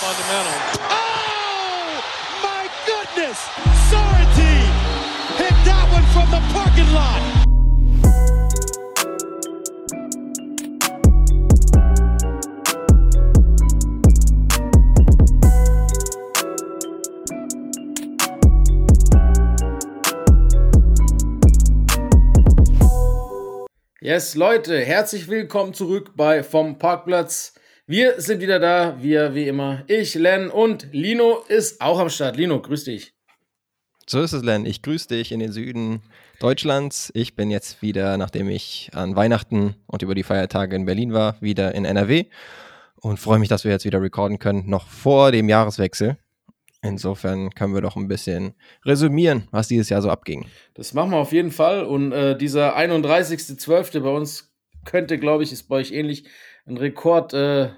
fundamental. Oh, my goodness! Sorrentine hit that one from the parking lot. Yes, Leute, herzlich willkommen zurück bei Vom Parkplatz. Wir sind wieder da, wir wie immer. Ich, Len und Lino ist auch am Start. Lino, grüß dich. So ist es, Len. Ich grüße dich in den Süden Deutschlands. Ich bin jetzt wieder, nachdem ich an Weihnachten und über die Feiertage in Berlin war, wieder in NRW und freue mich, dass wir jetzt wieder recorden können, noch vor dem Jahreswechsel. Insofern können wir doch ein bisschen resümieren, was dieses Jahr so abging. Das machen wir auf jeden Fall. Und äh, dieser 31.12. bei uns könnte, glaube ich, ist bei euch ähnlich, ein Rekord, äh,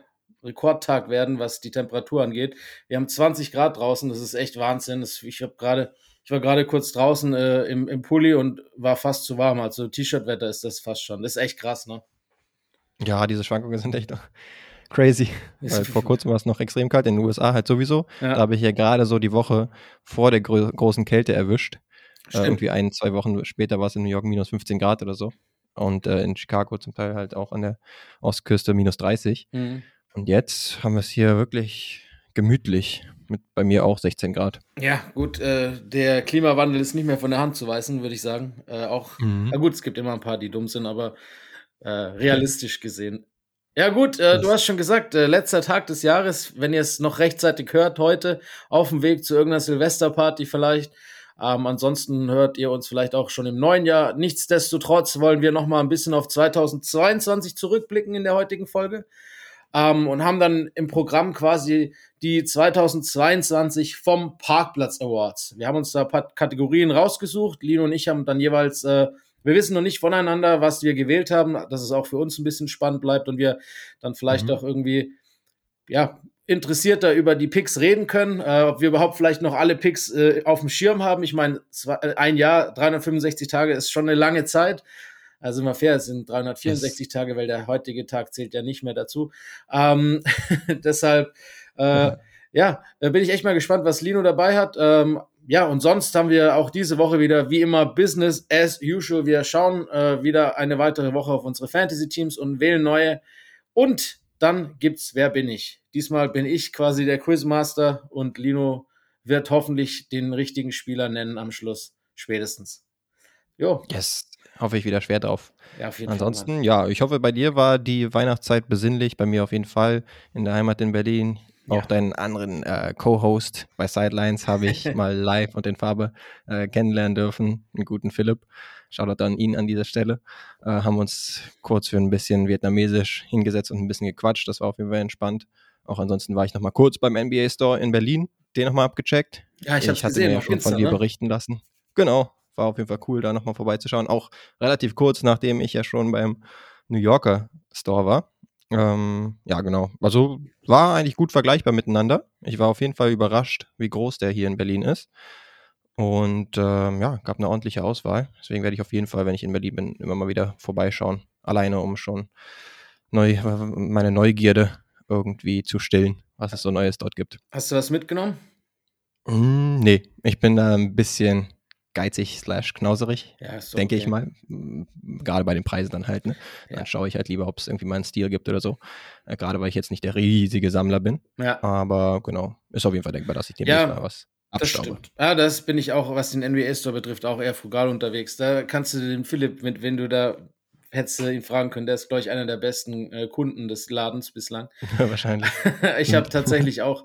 Rekordtag werden, was die Temperatur angeht. Wir haben 20 Grad draußen, das ist echt Wahnsinn. Das, ich habe gerade, ich war gerade kurz draußen äh, im, im Pulli und war fast zu warm. Also T-Shirt-Wetter ist das fast schon. Das ist echt krass, ne? Ja, diese Schwankungen sind echt crazy. Weil vor kurzem war es noch extrem kalt, in den USA halt sowieso. Ja. Da habe ich ja gerade so die Woche vor der grö großen Kälte erwischt. Äh, irgendwie ein, zwei Wochen später war es in New York minus 15 Grad oder so. Und äh, in Chicago zum Teil halt auch an der Ostküste minus 30. Mhm. Und jetzt haben wir es hier wirklich gemütlich. Mit bei mir auch 16 Grad. Ja, gut, äh, der Klimawandel ist nicht mehr von der Hand zu weisen, würde ich sagen. Äh, auch, Mhm. na gut, es gibt immer ein paar, die dumm sind, aber äh, realistisch gesehen. Ja, gut, äh, du hast schon gesagt, äh, letzter Tag des Jahres, wenn ihr es noch rechtzeitig hört, heute auf dem Weg zu irgendeiner Silvesterparty vielleicht. Ähm, ansonsten hört ihr uns vielleicht auch schon im neuen Jahr. Nichtsdestotrotz wollen wir noch mal ein bisschen auf 2022 zurückblicken in der heutigen Folge ähm, und haben dann im Programm quasi die 2022 vom Parkplatz Awards. Wir haben uns da ein paar Kategorien rausgesucht. Lino und ich haben dann jeweils, äh, wir wissen noch nicht voneinander, was wir gewählt haben, dass es auch für uns ein bisschen spannend bleibt und wir dann vielleicht Mhm. auch irgendwie, ja, interessierter über die Picks reden können, äh, ob wir überhaupt vielleicht noch alle Picks äh, auf dem Schirm haben. Ich meine, äh, ein Jahr, 365 Tage ist schon eine lange Zeit. Also wir fair, es sind 364 Tage, weil der heutige Tag zählt ja nicht mehr dazu. Ähm, deshalb, äh, Ja. ja, bin ich echt mal gespannt, was Lino dabei hat. Ähm, ja, und sonst haben wir auch diese Woche wieder, wie immer, Business as usual. Wir schauen äh, wieder eine weitere Woche auf unsere Fantasy-Teams und wählen neue. Und dann gibt's Wer bin ich? Diesmal bin ich quasi der Quizmaster und Lino wird hoffentlich den richtigen Spieler nennen am Schluss, spätestens. Jo, Yes. Hoffe ich wieder schwer drauf. ja, auf jeden Fall. Ansonsten, ja, ich hoffe, bei dir war die Weihnachtszeit besinnlich. Bei mir auf jeden Fall. In der Heimat in Berlin. Ja. Auch deinen anderen äh, Co-Host bei Sidelines habe ich mal live und in Farbe äh, kennenlernen dürfen. Einen guten Philipp. Shoutout an ihn an dieser Stelle. Äh, haben uns kurz für ein bisschen vietnamesisch hingesetzt und ein bisschen gequatscht. Das war auf jeden Fall entspannt. Auch ansonsten war ich nochmal kurz beim NBA Store in Berlin. Den nochmal abgecheckt. Ja, ich, hab's hatte gesehen mir ja schon Insta, von dir ne? berichten lassen. Genau, war auf jeden Fall cool, da nochmal vorbeizuschauen. Auch relativ kurz, nachdem ich ja schon beim New Yorker Store war. Ähm, ja, genau. Also war eigentlich gut vergleichbar miteinander. Ich war auf jeden Fall überrascht, wie groß der hier in Berlin ist. Und ähm, ja, gab eine ordentliche Auswahl. Deswegen werde ich auf jeden Fall, wenn ich in Berlin bin, immer mal wieder vorbeischauen. Alleine, um schon neu, meine Neugierde irgendwie zu stillen, was es so Neues dort gibt. Hast du was mitgenommen? Mm, nee, ich bin da ein bisschen geizig slash knauserig, Ja, ist denke okay. ich mal. Mm, Gerade bei den Preisen dann halt, ne? Ja. Dann schaue ich halt lieber, ob es irgendwie mal einen Stil gibt oder so. Äh, Gerade weil ich jetzt nicht der riesige Sammler bin. Ja, Aber genau, ist auf jeden Fall denkbar, dass ich demnächst Ja, mal was das abstaube. stimmt. Ja, das bin ich auch, was den NBA Store betrifft, auch eher frugal unterwegs. Da kannst du den Philipp, mit, wenn du da hättest du ihn fragen können, der ist, glaube ich, einer der besten äh, Kunden des Ladens bislang. Wahrscheinlich. ich habe tatsächlich auch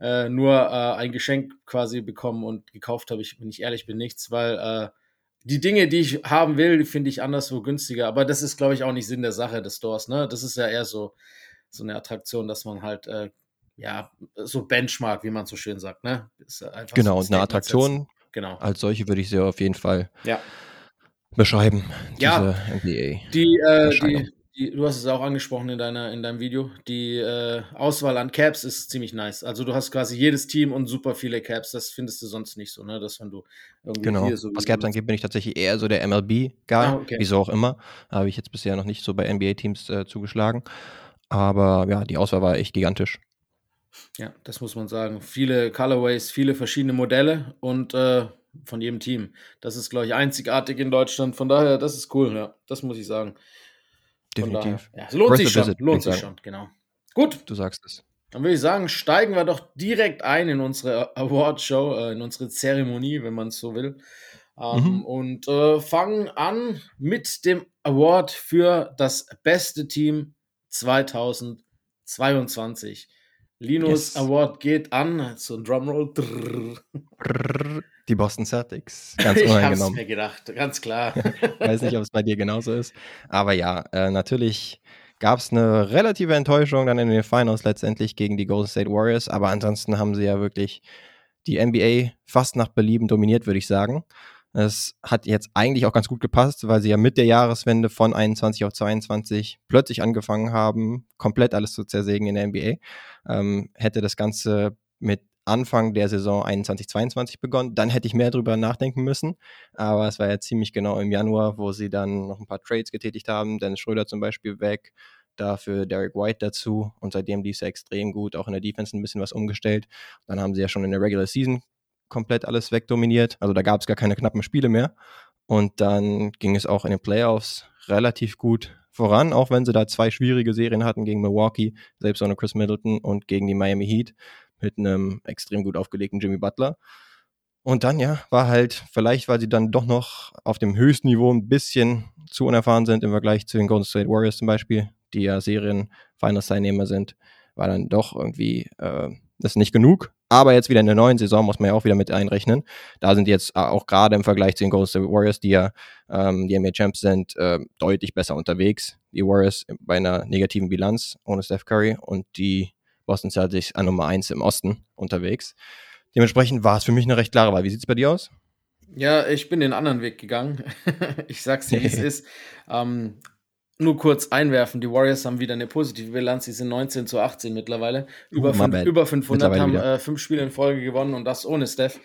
äh, nur äh, ein Geschenk quasi bekommen und gekauft habe ich, wenn ich ehrlich bin, nichts, weil äh, die Dinge, die ich haben will, finde ich anderswo günstiger. Aber das ist, glaube ich, auch nicht Sinn der Sache des Stores. Ne? Das ist ja eher so, so eine Attraktion, dass man halt, äh, ja, so Benchmark, wie man so schön sagt. Ne? Ja Genau, so ein und eine. Attraktion Genau. als solche würde ich sie auf jeden Fall Ja. Beschreiben. Ja. Die, äh, die, die, du hast es auch angesprochen in, deiner, in deinem Video. Die äh, Auswahl an Caps ist ziemlich nice. Also du hast quasi jedes Team und super viele Caps. Das findest du sonst nicht so, ne? Das wenn du irgendwie Genau. hier so Was Caps angeht, bin ich tatsächlich eher so der MLB-Guy. Ah, okay. Wieso auch immer. Habe ich jetzt bisher noch nicht so bei NBA-Teams äh, zugeschlagen. Aber ja, die Auswahl war echt gigantisch. Ja, das muss man sagen. Viele Colorways, viele verschiedene Modelle und äh, von jedem Team. Das ist, glaube ich, einzigartig in Deutschland. Von daher, das ist cool, ja. Das muss ich sagen. Definitiv. Daher, ja, es lohnt Worth sich schon. Visit, lohnt sich sagen. schon, genau. Gut. Du sagst es. Dann würde ich sagen, steigen wir doch direkt ein in unsere Award-Show, äh, in unsere Zeremonie, wenn man es so will. Ähm, mhm. Und äh, fangen an mit dem Award für das beste Team 2022. Linus yes. Award geht an, so ein Drumroll. Die Boston Celtics. Ganz unangenommen. Ich hab's mir gedacht, ganz klar. Weiß nicht, ob es bei dir genauso ist. Aber ja, äh, natürlich gab es eine relative Enttäuschung dann in den Finals letztendlich gegen die Golden State Warriors. Aber ansonsten haben sie ja wirklich die NBA fast nach Belieben dominiert, würde ich sagen. Es hat jetzt eigentlich auch ganz gut gepasst, weil sie ja mit der Jahreswende von 21 auf 22 plötzlich angefangen haben, komplett alles zu zersägen in der NBA. Ähm, hätte das Ganze mit Anfang der Saison 21-22 begonnen, dann hätte ich mehr drüber nachdenken müssen. Aber es war ja ziemlich genau im Januar, wo sie dann noch ein paar Trades getätigt haben. Dennis Schröder zum Beispiel weg, dafür Derek White dazu und seitdem lief es extrem gut, auch in der Defense ein bisschen was umgestellt. Dann haben sie ja schon in der Regular Season komplett alles wegdominiert. Also da gab es gar keine knappen Spiele mehr. Und dann ging es auch in den Playoffs relativ gut voran, auch wenn sie da zwei schwierige Serien hatten gegen Milwaukee, selbst ohne Chris Middleton und gegen die Miami Heat mit einem extrem gut aufgelegten Jimmy Butler. Und dann, ja, war halt, vielleicht, weil sie dann doch noch auf dem höchsten Niveau ein bisschen zu unerfahren sind im Vergleich zu den Golden State Warriors zum Beispiel, die ja Serien-Finals-Teilnehmer sind, war dann doch irgendwie äh, das nicht genug. Aber jetzt wieder in der neuen Saison muss man ja auch wieder mit einrechnen. Da sind jetzt äh, auch gerade im Vergleich zu den Golden State Warriors, die ja ähm, die NBA Champs sind, äh, deutlich besser unterwegs. Die Warriors bei einer negativen Bilanz ohne Steph Curry und die Boston Celtics an Nummer 1 im Osten unterwegs. Dementsprechend war es für mich eine recht klare Wahl. Wie sieht es bei dir aus? Ja, ich bin den anderen Weg gegangen. ich sag's dir, wie es ist. Ähm, nur kurz einwerfen, die Warriors haben wieder eine positive Bilanz, sie sind 19 zu 18 mittlerweile. Über, uh, fünf, über 500 haben äh, fünf Spiele in Folge gewonnen und das ohne Steph.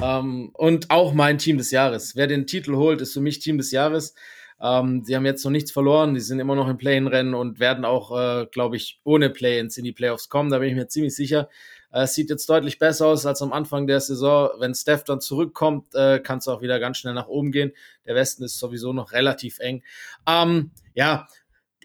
Ähm, und auch mein Team des Jahres. Wer den Titel holt, ist für mich Team des Jahres. Ähm, sie haben jetzt noch nichts verloren, die sind immer noch im Play-In-Rennen und werden auch, äh, glaube ich, ohne Play-Ins in die Playoffs kommen. Da bin ich mir ziemlich sicher. Äh, es sieht jetzt deutlich besser aus als am Anfang der Saison. Wenn Steph dann zurückkommt, äh, kann es auch wieder ganz schnell nach oben gehen. Der Westen ist sowieso noch relativ eng. Ähm, ja,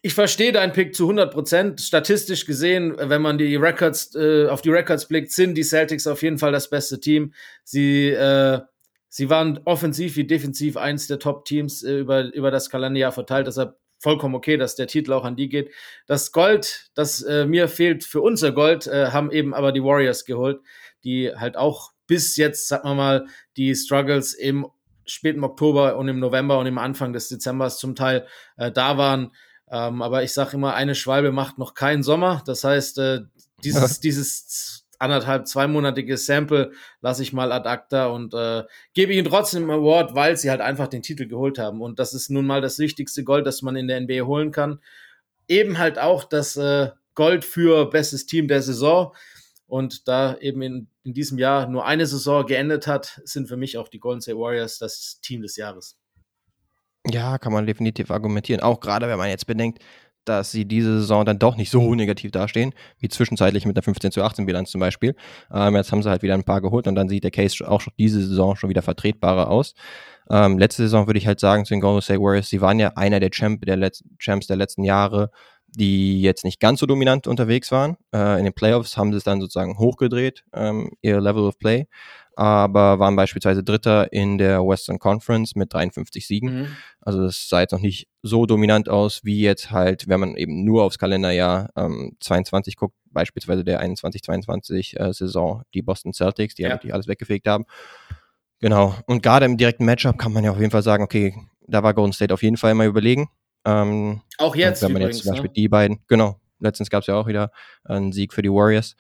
ich verstehe deinen Pick zu 100 Prozent. Statistisch gesehen, wenn man die Records äh, auf die Records blickt, sind die Celtics auf jeden Fall das beste Team. Sie äh, sie waren offensiv wie defensiv eins der Top-Teams äh, über über das Kalenderjahr verteilt. Deshalb vollkommen okay, dass der Titel auch an die geht. Das Gold, das äh, mir fehlt für unser Gold, äh, haben eben aber die Warriors geholt, die halt auch bis jetzt, sagen wir mal, die Struggles im späten Oktober und im November und im Anfang des Dezembers zum Teil äh, da waren. Ähm, aber ich sage immer, eine Schwalbe macht noch keinen Sommer. Das heißt, äh, dieses, dieses anderthalb, zweimonatige Sample lasse ich mal ad acta und äh, gebe ihnen trotzdem einen Award, weil sie halt einfach den Titel geholt haben. Und das ist nun mal das wichtigste Gold, das man in der NBA holen kann. Eben halt auch das äh, Gold für bestes Team der Saison. Und da eben in, in diesem Jahr nur eine Saison geendet hat, sind für mich auch die Golden State Warriors das Team des Jahres. Ja, kann man definitiv argumentieren. Auch gerade, wenn man jetzt bedenkt, dass sie diese Saison dann doch nicht so negativ dastehen, wie zwischenzeitlich mit der 15 zu 18 Bilanz zum Beispiel. Ähm, jetzt haben sie halt wieder ein paar geholt und dann sieht der Case auch schon diese Saison schon wieder vertretbarer aus. Ähm, letzte Saison würde ich halt sagen zu den Golden State Warriors, sie waren ja einer der, Champ der Letz Champs der letzten Jahre, die jetzt nicht ganz so dominant unterwegs waren. Äh, in den Playoffs haben sie es dann sozusagen hochgedreht, ähm, ihr Level of Play aber waren beispielsweise Dritter in der Western Conference mit 53 Siegen. Mhm. Also das sah jetzt noch nicht so dominant aus, wie jetzt halt, wenn man eben nur aufs Kalenderjahr ähm, 22 guckt, beispielsweise der 21-22 äh, Saison, die Boston Celtics, die ja wirklich alles weggefegt haben. Genau. Und gerade im direkten Matchup kann man ja auf jeden Fall sagen, okay, da war Golden State auf jeden Fall immer überlegen. Ähm, auch jetzt. Wenn man übrigens, jetzt zum Beispiel ne? die beiden, genau, letztens gab es ja auch wieder einen Sieg für die Warriors.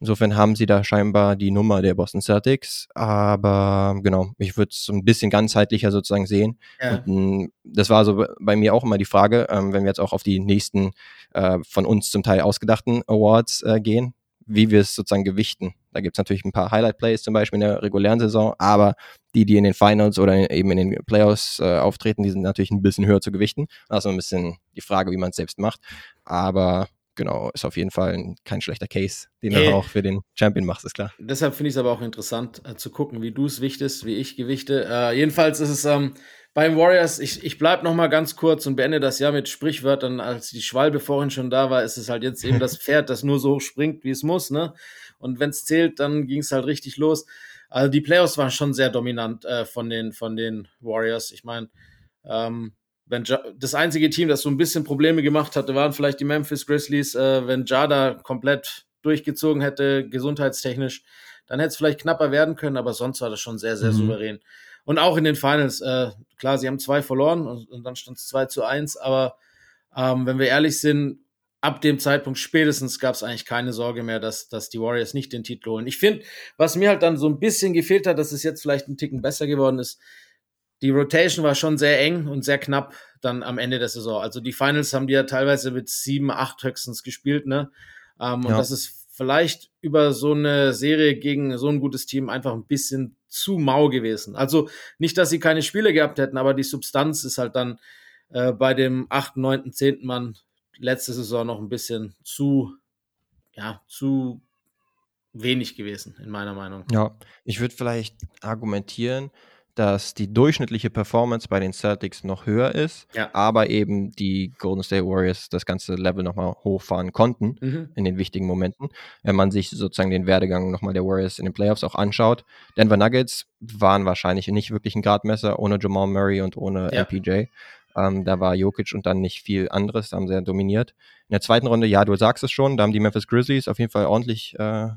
Insofern haben sie da scheinbar die Nummer der Boston Celtics. Aber genau, ich würde es ein bisschen ganzheitlicher sozusagen sehen. Ja. Und, das war so bei mir auch immer die Frage, ähm, wenn wir jetzt auch auf die nächsten äh, von uns zum Teil ausgedachten Awards äh, gehen, wie wir es sozusagen gewichten. Da gibt es natürlich ein paar Highlight-Plays zum Beispiel in der regulären Saison, aber die, die in den Finals oder eben in den Playoffs äh, auftreten, die sind natürlich ein bisschen höher zu gewichten. Also ein bisschen die Frage, wie man es selbst macht. Aber genau, ist auf jeden Fall ein, kein schlechter Case, den hey. du auch für den Champion machst, ist klar. Deshalb finde ich es aber auch interessant äh, zu gucken, wie du es wichtest, wie ich gewichte. Äh, jedenfalls ist es ähm, beim Warriors, ich, ich bleibe noch mal ganz kurz und beende das Jahr mit Sprichwörtern. Als die Schwalbe vorhin schon da war, ist es halt jetzt eben das Pferd, das nur so springt, wie es muss. Ne? Und wenn es zählt, dann ging es halt richtig los. Also die Playoffs waren schon sehr dominant äh, von, den, von den Warriors. Ich meine, ähm, wenn ja, das einzige Team, das so ein bisschen Probleme gemacht hatte, waren vielleicht die Memphis Grizzlies. Äh, wenn Jada komplett durchgezogen hätte, gesundheitstechnisch, dann hätte es vielleicht knapper werden können, aber sonst war das schon sehr, sehr mhm. souverän. Und auch in den Finals, äh, klar, sie haben zwei verloren und, und dann stand es 2 zu 1, aber ähm, wenn wir ehrlich sind, ab dem Zeitpunkt spätestens gab es eigentlich keine Sorge mehr, dass, dass die Warriors nicht den Titel holen. Ich finde, was mir halt dann so ein bisschen gefehlt hat, dass es jetzt vielleicht ein Ticken besser geworden ist, die Rotation war schon sehr eng und sehr knapp dann am Ende der Saison. Also die Finals haben die ja teilweise mit sieben, acht höchstens gespielt, ne? Ähm, ja. Und das ist vielleicht über so eine Serie gegen so ein gutes Team einfach ein bisschen zu mau gewesen. Also nicht, dass sie keine Spiele gehabt hätten, aber die Substanz ist halt dann äh, bei dem achten, neunten, zehnten Mann letzte Saison noch ein bisschen zu, ja, zu wenig gewesen, in meiner Meinung. Ja, ich würde vielleicht argumentieren, dass die durchschnittliche Performance bei den Celtics noch höher ist, ja. aber eben die Golden State Warriors das ganze Level nochmal hochfahren konnten mhm. in den wichtigen Momenten. Wenn man sich sozusagen den Werdegang nochmal der Warriors in den Playoffs auch anschaut, Denver Nuggets waren wahrscheinlich nicht wirklich ein Gradmesser ohne Jamal Murray und ohne ja. MPJ. Ähm, da war Jokic und dann nicht viel anderes, da haben sie dominiert. In der zweiten Runde, ja, du sagst es schon, da haben die Memphis Grizzlies auf jeden Fall ordentlich äh,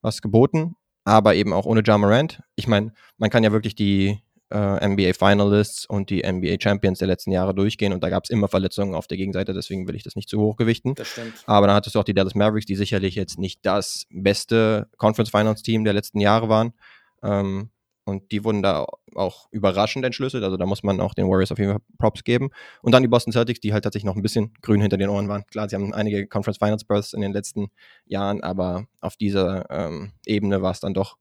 was geboten aber eben auch ohne Ja Morant. Ich meine, man kann ja wirklich die äh, NBA Finalists und die NBA Champions der letzten Jahre durchgehen und da gab es immer Verletzungen auf der Gegenseite, deswegen will ich das nicht zu hoch gewichten. Das stimmt. Aber dann hattest du auch die Dallas Mavericks, die sicherlich jetzt nicht das beste Conference Finals Team der letzten Jahre waren. Ähm, und die wurden da auch überraschend entschlüsselt. Also da muss man auch den Warriors auf jeden Fall Props geben. Und dann die Boston Celtics, die halt tatsächlich noch ein bisschen grün hinter den Ohren waren. Klar, sie haben einige Conference Finals Bursts in den letzten Jahren, aber auf dieser ähm, Ebene war es dann doch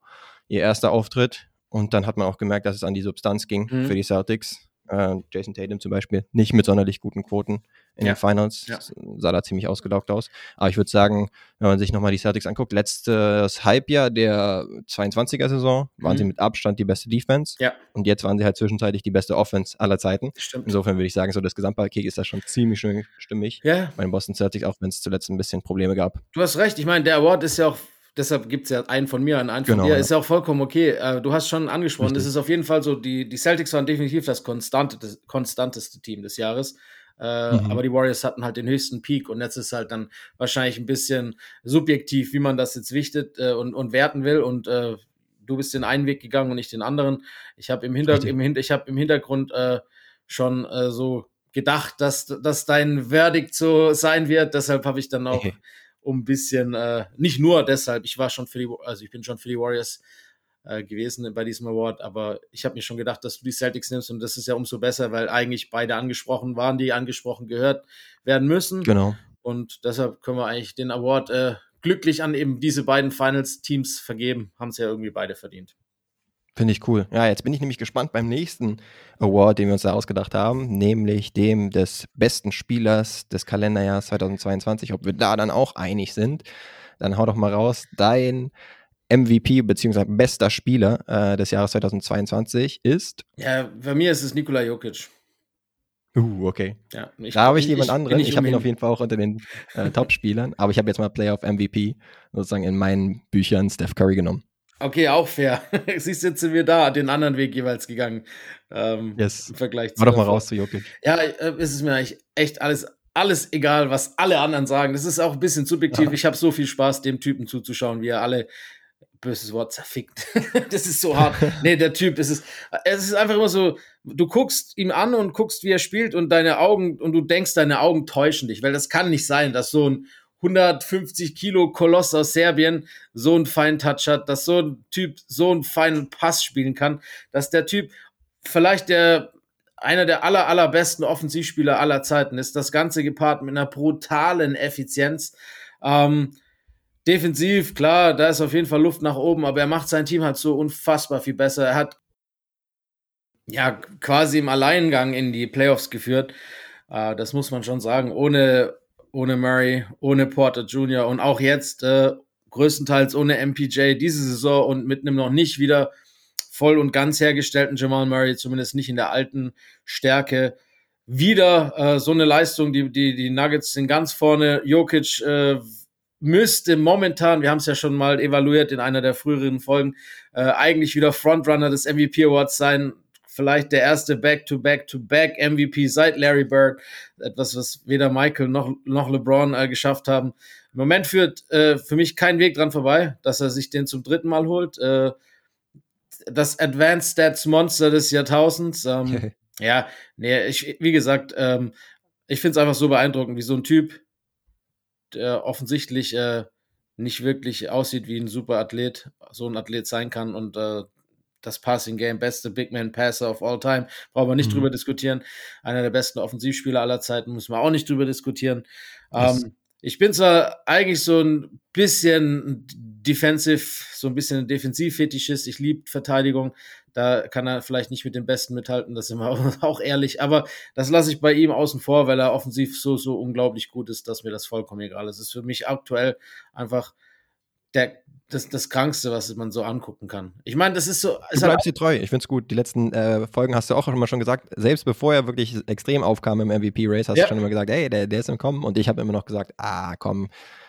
ihr erster Auftritt. Und dann hat man auch gemerkt, dass es an die Substanz ging mhm. für die Celtics. Äh, Jason Tatum zum Beispiel nicht mit sonderlich guten Quoten in ja. den Finals. Ja. Sah da ziemlich ausgelaugt aus. Aber ich würde sagen, wenn man sich nochmal die Celtics anguckt, letztes Halbjahr der 22er-Saison waren mhm. sie mit Abstand die beste Defense. Ja. Und jetzt waren sie halt zwischenzeitlich die beste Offense aller Zeiten. Stimmt. Insofern würde ich sagen, so das Gesamtpaket ist da schon ziemlich schön stimmig ja. bei den Boston Celtics, auch wenn es zuletzt ein bisschen Probleme gab. Du hast recht. Ich meine, der Award ist ja auch deshalb gibt es ja einen von mir und einen genau, von dir. Ja. Ist ja auch vollkommen okay. Äh, du hast schon angesprochen, es ist auf jeden Fall so, die, die Celtics waren definitiv das konstante, konstanteste Team des Jahres. Äh, mhm. Aber die Warriors hatten halt den höchsten Peak und jetzt ist halt dann wahrscheinlich ein bisschen subjektiv, wie man das jetzt wichtet äh, und, und werten will. Und äh, du bist den einen Weg gegangen und nicht den anderen. Ich habe im, Hinter im, Hin ich hab im Hintergrund schon so gedacht, dass, dass dein Verdikt so sein wird. Deshalb habe ich dann auch um ein bisschen, äh, nicht nur deshalb, ich war schon für die, also ich bin schon für die Warriors äh, gewesen bei diesem Award, aber ich habe mir schon gedacht, dass du die Celtics nimmst und das ist ja umso besser, weil eigentlich beide angesprochen waren, die angesprochen gehört werden müssen. Genau. Und deshalb können wir eigentlich den Award äh, glücklich an eben diese beiden Finals-Teams vergeben, haben es ja irgendwie beide verdient. Finde ich cool. Ja, jetzt bin ich nämlich gespannt beim nächsten Award, den wir uns da ausgedacht haben, nämlich dem des besten Spielers des Kalenderjahres 2022. Ob wir da dann auch einig sind, dann hau doch mal raus. Dein MVP bzw. bester Spieler äh, des Jahres 2022 ist? Ja, bei mir ist es Nikola Jokic. Uh, okay. Ja, ich, da habe ich, ich jemand anderen. Ich, ich habe ihn auf jeden Fall auch unter den äh, Top-Spielern, aber ich habe jetzt mal Player of MVP sozusagen in meinen Büchern Steph Curry genommen. Okay, auch fair. Siehst jetzt sind wir da den anderen Weg jeweils gegangen. Ähm, yes. Im Vergleich zu. Mach doch mal raus zu Jokic. Ja, äh, es ist mir eigentlich echt alles, alles egal, was alle anderen sagen. Das ist auch ein bisschen subjektiv. Ja. Ich habe so viel Spaß, dem Typen zuzuschauen, wie er alle böses Wort zerfickt. das ist so hart. nee, der Typ, es ist, es ist einfach immer so, du guckst ihn an und guckst, wie er spielt und deine Augen, und du denkst, deine Augen täuschen dich, weil das kann nicht sein, dass so ein 150 Kilo Koloss aus Serbien so einen feinen Touch hat, dass so ein Typ so einen feinen Pass spielen kann, dass der Typ vielleicht der einer der aller, allerbesten Offensivspieler aller Zeiten ist. Das Ganze gepaart mit einer brutalen Effizienz. Ähm, defensiv, klar, da ist auf jeden Fall Luft nach oben, aber er macht sein Team halt so unfassbar viel besser. Er hat ja quasi im Alleingang in die Playoffs geführt. Äh, das muss man schon sagen. Ohne ohne Murray, ohne Porter Jr. und auch jetzt äh, größtenteils ohne MPJ diese Saison und mit einem noch nicht wieder voll und ganz hergestellten Jamal Murray, zumindest nicht in der alten Stärke. Wieder äh, so eine Leistung, die, die, die Nuggets sind ganz vorne. Jokic äh, müsste momentan, wir haben es ja schon mal evaluiert in einer der früheren Folgen, äh, eigentlich wieder Frontrunner des MVP Awards sein. Vielleicht der erste Back-to-Back-to-Back MVP seit Larry Bird. Etwas, was weder Michael noch, noch LeBron äh, geschafft haben. Im Moment führt äh, für mich kein Weg dran vorbei, dass er sich den zum dritten Mal holt. Äh, das Advanced Stats Monster des Jahrtausends. Ähm, ja, nee, ich, wie gesagt, ähm, ich finde es einfach so beeindruckend, wie so ein Typ der offensichtlich äh, nicht wirklich aussieht wie ein super Athlet, so ein Athlet sein kann und äh, das Passing Game, beste Big Man Passer of all time, brauchen wir nicht mhm. drüber diskutieren. Einer der besten Offensivspieler aller Zeiten, müssen wir auch nicht drüber diskutieren. Ähm, ich bin zwar eigentlich so ein bisschen defensive, so ein bisschen ein Defensivfetischist. Ich liebe Verteidigung. Da kann er vielleicht nicht mit den Besten mithalten, das sind wir auch ehrlich. Aber das lasse ich bei ihm außen vor, weil er offensiv so, so unglaublich gut ist, dass mir das vollkommen egal ist. Es ist für mich aktuell einfach der, das, das Krankste, was man so angucken kann. Ich meine, das ist so. Du bleibst dir treu. Ich finde es gut. Die letzten äh, Folgen hast du auch immer schon gesagt, selbst bevor er wirklich extrem aufkam im MVP-Race, hast ja. du schon immer gesagt, hey, der, der ist im Kommen. Und ich habe immer noch gesagt, ah, komm,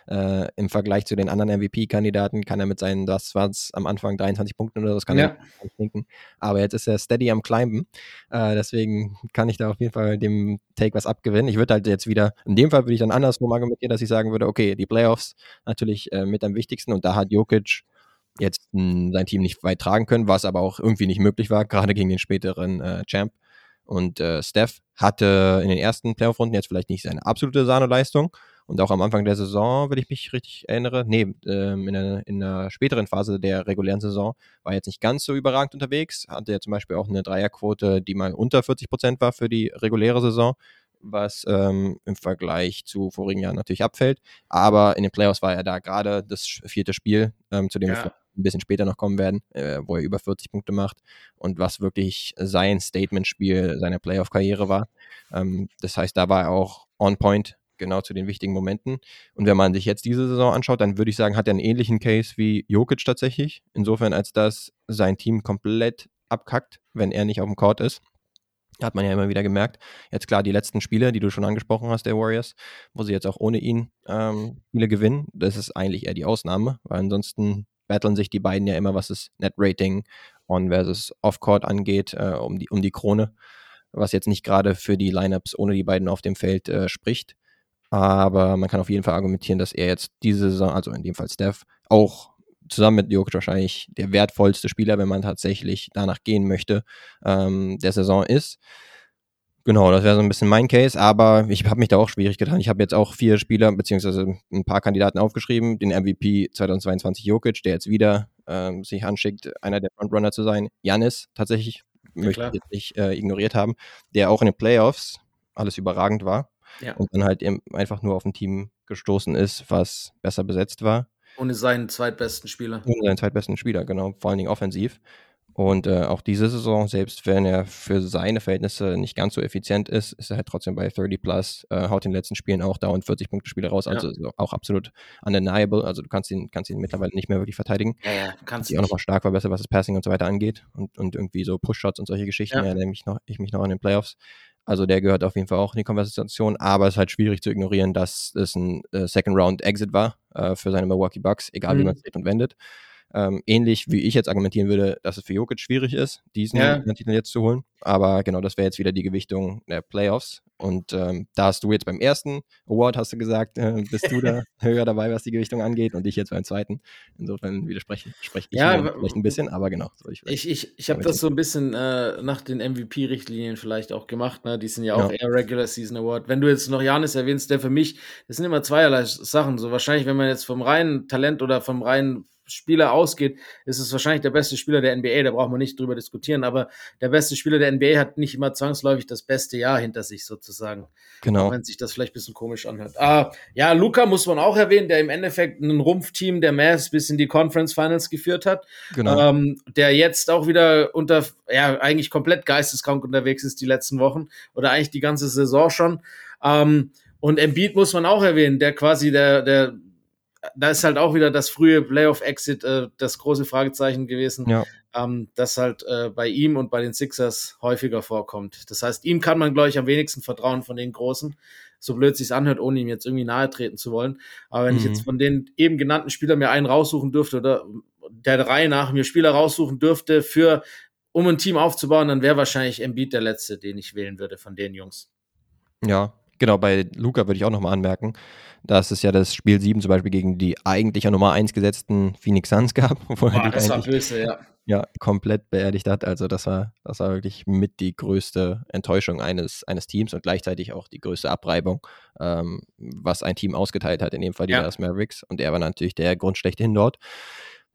äh, Im Vergleich zu den anderen MVP-Kandidaten kann er mit seinen, das war es am Anfang 23 Punkten oder so, das kann ja. er denken. Aber jetzt ist er steady am Climben. Äh, deswegen kann ich da auf jeden Fall dem Take was abgewinnen. Ich würde halt jetzt wieder, in dem Fall würde ich dann andersrum argumentieren, dass ich sagen würde, okay, die Playoffs natürlich äh, mit am wichtigsten und da hat Jokic jetzt mh, hm, sein Team nicht weit tragen können, was aber auch irgendwie nicht möglich war, gerade gegen den späteren äh, Champ. Und äh, Steph hatte in den ersten Playoff-Runden jetzt vielleicht nicht seine absolute Sahneleistung, und auch am Anfang der Saison, wenn ich mich richtig erinnere, nee, ähm, in, der, in der späteren Phase der regulären Saison war jetzt nicht ganz so überragend unterwegs. Hatte ja zum Beispiel auch eine Dreierquote, die mal unter 40 Prozent war für die reguläre Saison, was ähm, im Vergleich zu vorigen Jahren natürlich abfällt. Aber in den Playoffs war er da gerade das vierte Spiel, ähm, zu dem ja. wir ein bisschen später noch kommen werden, äh, wo er über 40 Punkte macht und was wirklich sein Statement-Spiel seiner Playoff-Karriere war. Ähm, das heißt, da war er auch on point genau zu den wichtigen Momenten. Und wenn man sich jetzt diese Saison anschaut, dann würde ich sagen, hat er einen ähnlichen Case wie Jokic tatsächlich. Insofern, als dass sein Team komplett abkackt, wenn er nicht auf dem Court ist. Hat man ja immer wieder gemerkt. Jetzt klar, die letzten Spiele, die du schon angesprochen hast, der Warriors, wo sie jetzt auch ohne ihn ähm, Spiele gewinnen, das ist eigentlich eher die Ausnahme, weil ansonsten battlen sich die beiden ja immer, was das Net-Rating on versus Off-Court angeht, äh, um, die, um die Krone, was jetzt nicht gerade für die Lineups ohne die beiden auf dem Feld äh, spricht. Aber man kann auf jeden Fall argumentieren, dass er jetzt diese Saison, also in dem Fall Steph, auch zusammen mit Jokic wahrscheinlich der wertvollste Spieler, wenn man tatsächlich danach gehen möchte, ähm, der Saison ist. Genau, das wäre so ein bisschen mein Case, aber ich habe mich da auch schwierig getan. Ich habe jetzt auch vier Spieler, beziehungsweise ein paar Kandidaten aufgeschrieben. Den MVP 2022 Jokic, der jetzt wieder ähm, sich anschickt, einer der Frontrunner zu sein. Janis tatsächlich, ja, möchte ich jetzt nicht äh, ignoriert haben, der auch in den Playoffs alles überragend war ja. und dann halt eben einfach nur auf ein Team gestoßen ist, was besser besetzt war. Ohne seinen zweitbesten Spieler. Ohne seinen zweitbesten Spieler, genau, vor allen Dingen offensiv. Und äh, auch diese Saison, selbst wenn er für seine Verhältnisse nicht ganz so effizient ist, ist er halt trotzdem bei 30 plus, äh, haut in den letzten Spielen auch dauernd 40 Punkte Spiele raus, also ja. auch absolut undeniable. Also du kannst ihn, kannst ihn mittlerweile nicht mehr wirklich verteidigen. Ja, ja, kannst du. auch nochmal stark verbessert, was das Passing und so weiter angeht und, und irgendwie so Push-Shots und solche Geschichten, ja. ja nämlich noch, ich mich noch an den Playoffs. Also der gehört auf jeden Fall auch in die Konversation, aber es ist halt schwierig zu ignorieren, dass es ein äh, Second-Round-Exit war äh, für seine Milwaukee Bucks, egal mhm. wie man es dreht und wendet. Ähm, ähnlich wie ich jetzt argumentieren würde, dass es für Jokic schwierig ist, diesen ja. Titel jetzt zu holen. Aber genau, das wäre jetzt wieder die Gewichtung der Playoffs. Und ähm, da hast du jetzt beim ersten Award, hast du gesagt, äh, bist du da höher dabei, was die Gewichtung angeht, und ich jetzt beim zweiten. Insofern widerspreche spreche ich ja, vielleicht ein bisschen, aber genau. Ich ich, ich, ich habe das so ein bisschen äh, nach den MVP-Richtlinien vielleicht auch gemacht. Ne? Die sind ja auch ja. eher Regular Season Award. Wenn du jetzt noch Janis erwähnst, der für mich, das sind immer zweierlei Sachen. So wahrscheinlich, wenn man jetzt vom reinen Talent oder vom reinen Spieler ausgeht, ist es wahrscheinlich der beste Spieler der NBA, da braucht man nicht drüber diskutieren, aber der beste Spieler der NBA hat nicht immer zwangsläufig das beste Jahr hinter sich sozusagen. Genau. Auch wenn sich das vielleicht ein bisschen komisch anhört. Ah, ja, Luca muss man auch erwähnen, der im Endeffekt ein Rumpfteam der Mavs bis in die Conference Finals geführt hat. Genau. Ähm, der jetzt auch wieder unter, ja, eigentlich komplett geisteskrank unterwegs ist die letzten Wochen oder eigentlich die ganze Saison schon. Ähm, Und Embiid muss man auch erwähnen, der quasi der, der, da ist halt auch wieder das frühe Playoff-Exit äh, das große Fragezeichen gewesen, Ja. ähm, das halt äh, bei ihm und bei den Sixers häufiger vorkommt. Das heißt, ihm kann man, glaube ich, am wenigsten vertrauen von den Großen, so blöd sich's anhört, ohne ihm jetzt irgendwie nahe treten zu wollen. Aber wenn ich Mhm. jetzt von den eben genannten Spielern mir einen raussuchen dürfte oder der Reihe nach mir Spieler raussuchen dürfte für um ein Team aufzubauen, dann wäre wahrscheinlich Embiid der letzte, den ich wählen würde von den Jungs. Ja, genau, bei Luca würde ich auch nochmal anmerken, dass es ja das Spiel 7 zum Beispiel gegen die eigentlich an Nummer 1 gesetzten Phoenix Suns gab, er Boah, das war böse, ja. ja, komplett beerdigt hat. Also das war, das war wirklich mit die größte Enttäuschung eines, eines Teams und gleichzeitig auch die größte Abreibung, ähm, was ein Team ausgeteilt hat, in dem Fall die Ja. Dallas Mavericks. Und er war natürlich der Grund schlechthin dort.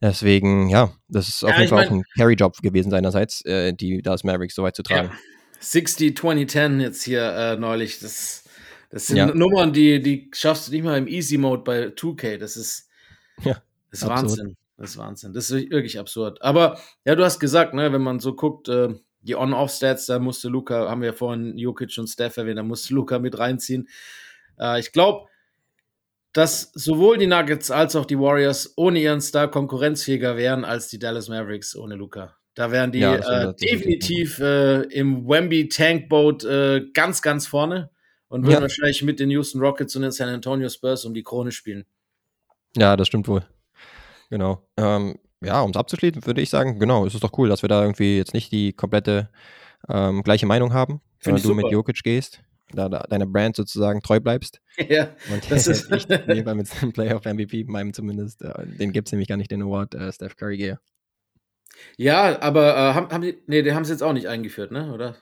Deswegen, ja, das ist auf Ja, jeden Fall auch mein- ein Carry-Job gewesen seinerseits, äh, die Dallas Mavericks so weit zu tragen. Ja. 60, 20, 10 jetzt hier äh, neulich. Das, das sind Ja. Nummern, die, die schaffst du nicht mal im Easy Mode bei 2K. Das ist, Ja, das ist absurd. Wahnsinn. Das ist Wahnsinn. Das ist wirklich absurd. Aber ja, du hast gesagt, ne, wenn man so guckt, äh, die On-Off-Stats, da musste Luca, haben wir vorhin Jokic und Steph erwähnt, da musste Luca mit reinziehen. Äh, ich glaube, dass sowohl die Nuggets als auch die Warriors ohne ihren Star konkurrenzfähiger wären als die Dallas Mavericks ohne Luca. Da wären die Ja, äh, definitiv äh, im Wemby Tankboat äh, ganz, ganz vorne und würden Ja. wahrscheinlich mit den Houston Rockets und den San Antonio Spurs um die Krone spielen. Ja, das stimmt wohl. Genau. Ähm, ja, um es abzuschließen, würde ich sagen, genau, es ist doch cool, dass wir da irgendwie jetzt nicht die komplette ähm, gleiche Meinung haben, ich du mit super. Jokic gehst, da, da deiner Brand sozusagen treu bleibst. ja, Und Das ist- ich Fall mit dem Playoff MVP, meinem zumindest, äh, den gibt es nämlich gar nicht, den Award, äh, Steph Curry gehe. ja, aber äh, haben, haben die, nee, den haben sie jetzt auch nicht eingeführt, ne? Oder?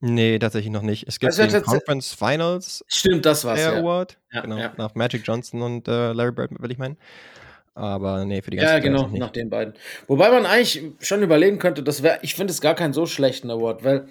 Nee, tatsächlich noch nicht. Es gibt Also, den Conference Finals Stimmt, das war's. Player Ja. Award, Ja, genau, ja. nach Magic Johnson und äh, Larry Bird, will ich meinen. Aber nee, für die Ja, ganzen genau, nach den beiden. Wobei man eigentlich schon überlegen könnte, das wäre, ich finde es gar keinen so schlechten Award, weil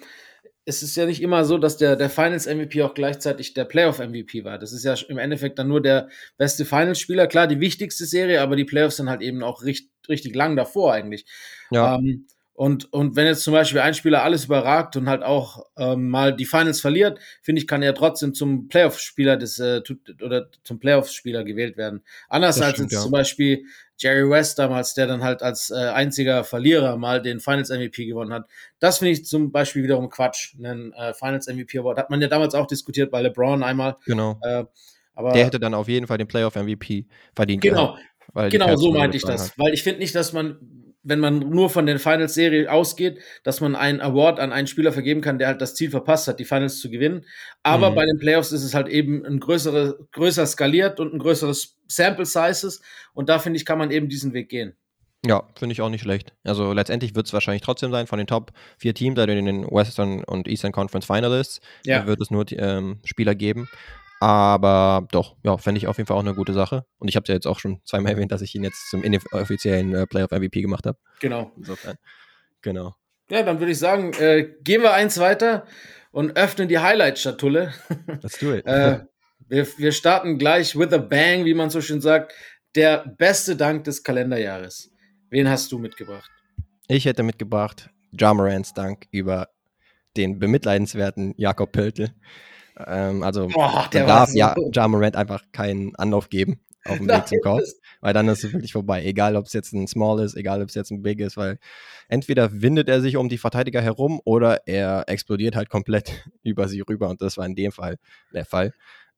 es ist ja nicht immer so, dass der, der Finals MVP auch gleichzeitig der Playoff MVP war. Das ist ja im Endeffekt dann nur der beste Finals-Spieler. Klar, die wichtigste Serie, aber die Playoffs sind halt eben auch richtig, richtig lang davor eigentlich. Ja, Ähm, und, und wenn jetzt zum Beispiel ein Spieler alles überragt und halt auch ähm, mal die Finals verliert, finde ich, kann er trotzdem zum Playoff-Spieler des äh, oder zum Playoff-Spieler gewählt werden. Anders Das als stimmt, jetzt ja. zum Beispiel Jerry West damals, der dann halt als äh, einziger Verlierer mal den Finals MVP gewonnen hat. Das finde ich zum Beispiel wiederum Quatsch. Einen äh, Finals MVP Award hat man ja damals auch diskutiert bei LeBron einmal. genau. Äh, aber Der hätte dann auf jeden Fall den Playoff MVP verdient. genau, gehabt, Genau, so meinte ich das. hat. Weil ich finde nicht, dass man, wenn man nur von der Finals-Serie ausgeht, dass man einen Award an einen Spieler vergeben kann, der halt das Ziel verpasst hat, die Finals zu gewinnen. Aber Mhm. bei den Playoffs ist es halt eben ein größere, größer skaliert und ein größeres Sample Sizes. Und da finde ich, kann man eben diesen Weg gehen. Ja, finde ich auch nicht schlecht. Also letztendlich wird es wahrscheinlich trotzdem sein von den Top vier Teams, also in den Western und Eastern Conference Finalists, Ja. wird es nur ähm, Spieler geben. Aber doch, ja, fände ich auf jeden Fall auch eine gute Sache. Und ich habe ja jetzt auch schon zweimal erwähnt, dass ich ihn jetzt zum inoffiziellen äh, Playoff MVP gemacht habe. Genau. Insofern, genau. Ja, dann würde ich sagen, äh, gehen wir eins weiter und öffnen die Highlight-Schatulle. Let's do it. äh, wir, wir starten gleich with a bang, wie man so schön sagt. Der beste Dank des Kalenderjahres. Wen hast du mitgebracht? Ich hätte mitgebracht Jamarans Dank über den bemitleidenswerten Jakob Pöltl. Ähm, also Boah, man darf ja Jamarant einfach keinen Anlauf geben auf dem Weg zum Korb, weil dann ist es wirklich vorbei. Egal, ob es jetzt ein Small ist, egal, ob es jetzt ein Big ist, weil entweder windet er sich um die Verteidiger herum oder er explodiert halt komplett über sie rüber und das war in dem Fall der Fall.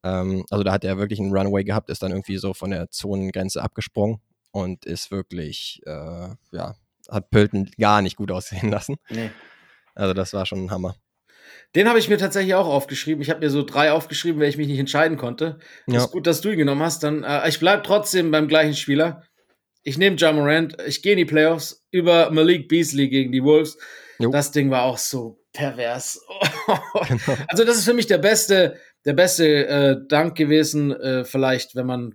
Ähm, also da hat er wirklich einen Runway gehabt, ist dann irgendwie so von der Zonengrenze abgesprungen und ist wirklich, äh, ja, hat Pölten gar nicht gut aussehen lassen. Nee. Also das war schon ein Hammer. Den habe ich mir tatsächlich auch aufgeschrieben. Ich habe mir so drei aufgeschrieben, weil ich mich nicht entscheiden konnte. Ja. Ist gut, dass du ihn genommen hast. Dann, äh, ich bleibe trotzdem beim gleichen Spieler. Ich nehme Ja Morant. Ich gehe in die Playoffs über Malik Beasley gegen die Wolves. Jo. Das Ding war auch so pervers. Genau. Also das ist für mich der beste, der beste äh, Dank gewesen. Äh, vielleicht, wenn man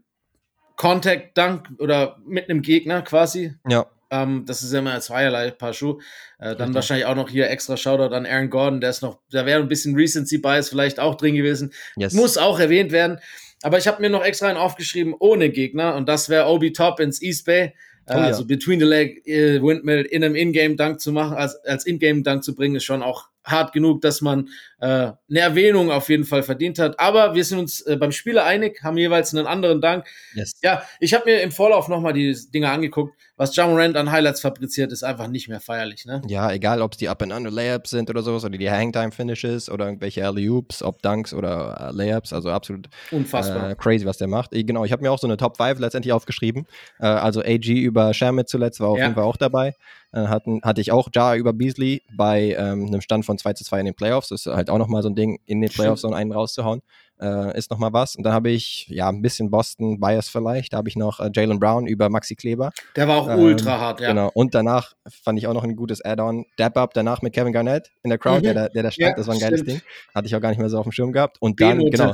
Contact Dank oder mit einem Gegner quasi. Ja, Ähm, das ist ja immer zweierlei Paar Schuh. Äh, dann Richtig. wahrscheinlich auch noch hier extra Shoutout an Aaron Gordon, der ist noch, da wäre ein bisschen Recency Bias vielleicht auch drin gewesen. yes. Muss auch erwähnt werden. Aber ich habe mir noch extra einen aufgeschrieben ohne Gegner und das wäre Obi Top ins East Bay. Äh, Oh ja. Also between the leg äh, Windmill in einem Ingame Dunk zu machen, als, als Ingame Dunk zu bringen, ist schon auch hart genug, dass man äh, eine Erwähnung auf jeden Fall verdient hat. Aber wir sind uns äh, beim Spieler einig, haben jeweils einen anderen Dank. Yes. Ja, ich habe mir im Vorlauf nochmal die Dinge angeguckt. Was John Morant an Highlights fabriziert, ist einfach nicht mehr feierlich. Ne? Ja, egal, ob es die Up-and-Under-Layups sind oder sowas, oder die Hangtime-Finishes oder irgendwelche Alley-Oops, ob Dunks oder äh, Layups, also absolut Unfassbar. äh, crazy, was der macht. Ich, genau, ich habe mir auch so eine Top 5 letztendlich aufgeschrieben. Äh, also AG über Shamit zuletzt war auf Ja. jeden Fall auch dabei. Dann hatten, hatte ich auch Ja über Beasley bei ähm, einem Stand von 2 zu 2 in den Playoffs. Das ist halt auch nochmal so ein Ding, in den. Playoffs so einen rauszuhauen. Äh, ist nochmal was. Und dann habe ich, ja, ein bisschen Boston-Bias vielleicht. Da habe ich noch äh, Jalen Brown über Maxi Kleber. Der war auch Ähm, ultra hart, ja. Genau. Und danach fand ich auch noch ein gutes Add-on. Dap-Up danach mit Kevin Garnett in der Crowd, Mhm. der, da- der da stand. Ja, das war ein geiles stimmt. Ding. Hatte ich auch gar nicht mehr so auf dem Schirm gehabt. Und dann, genau.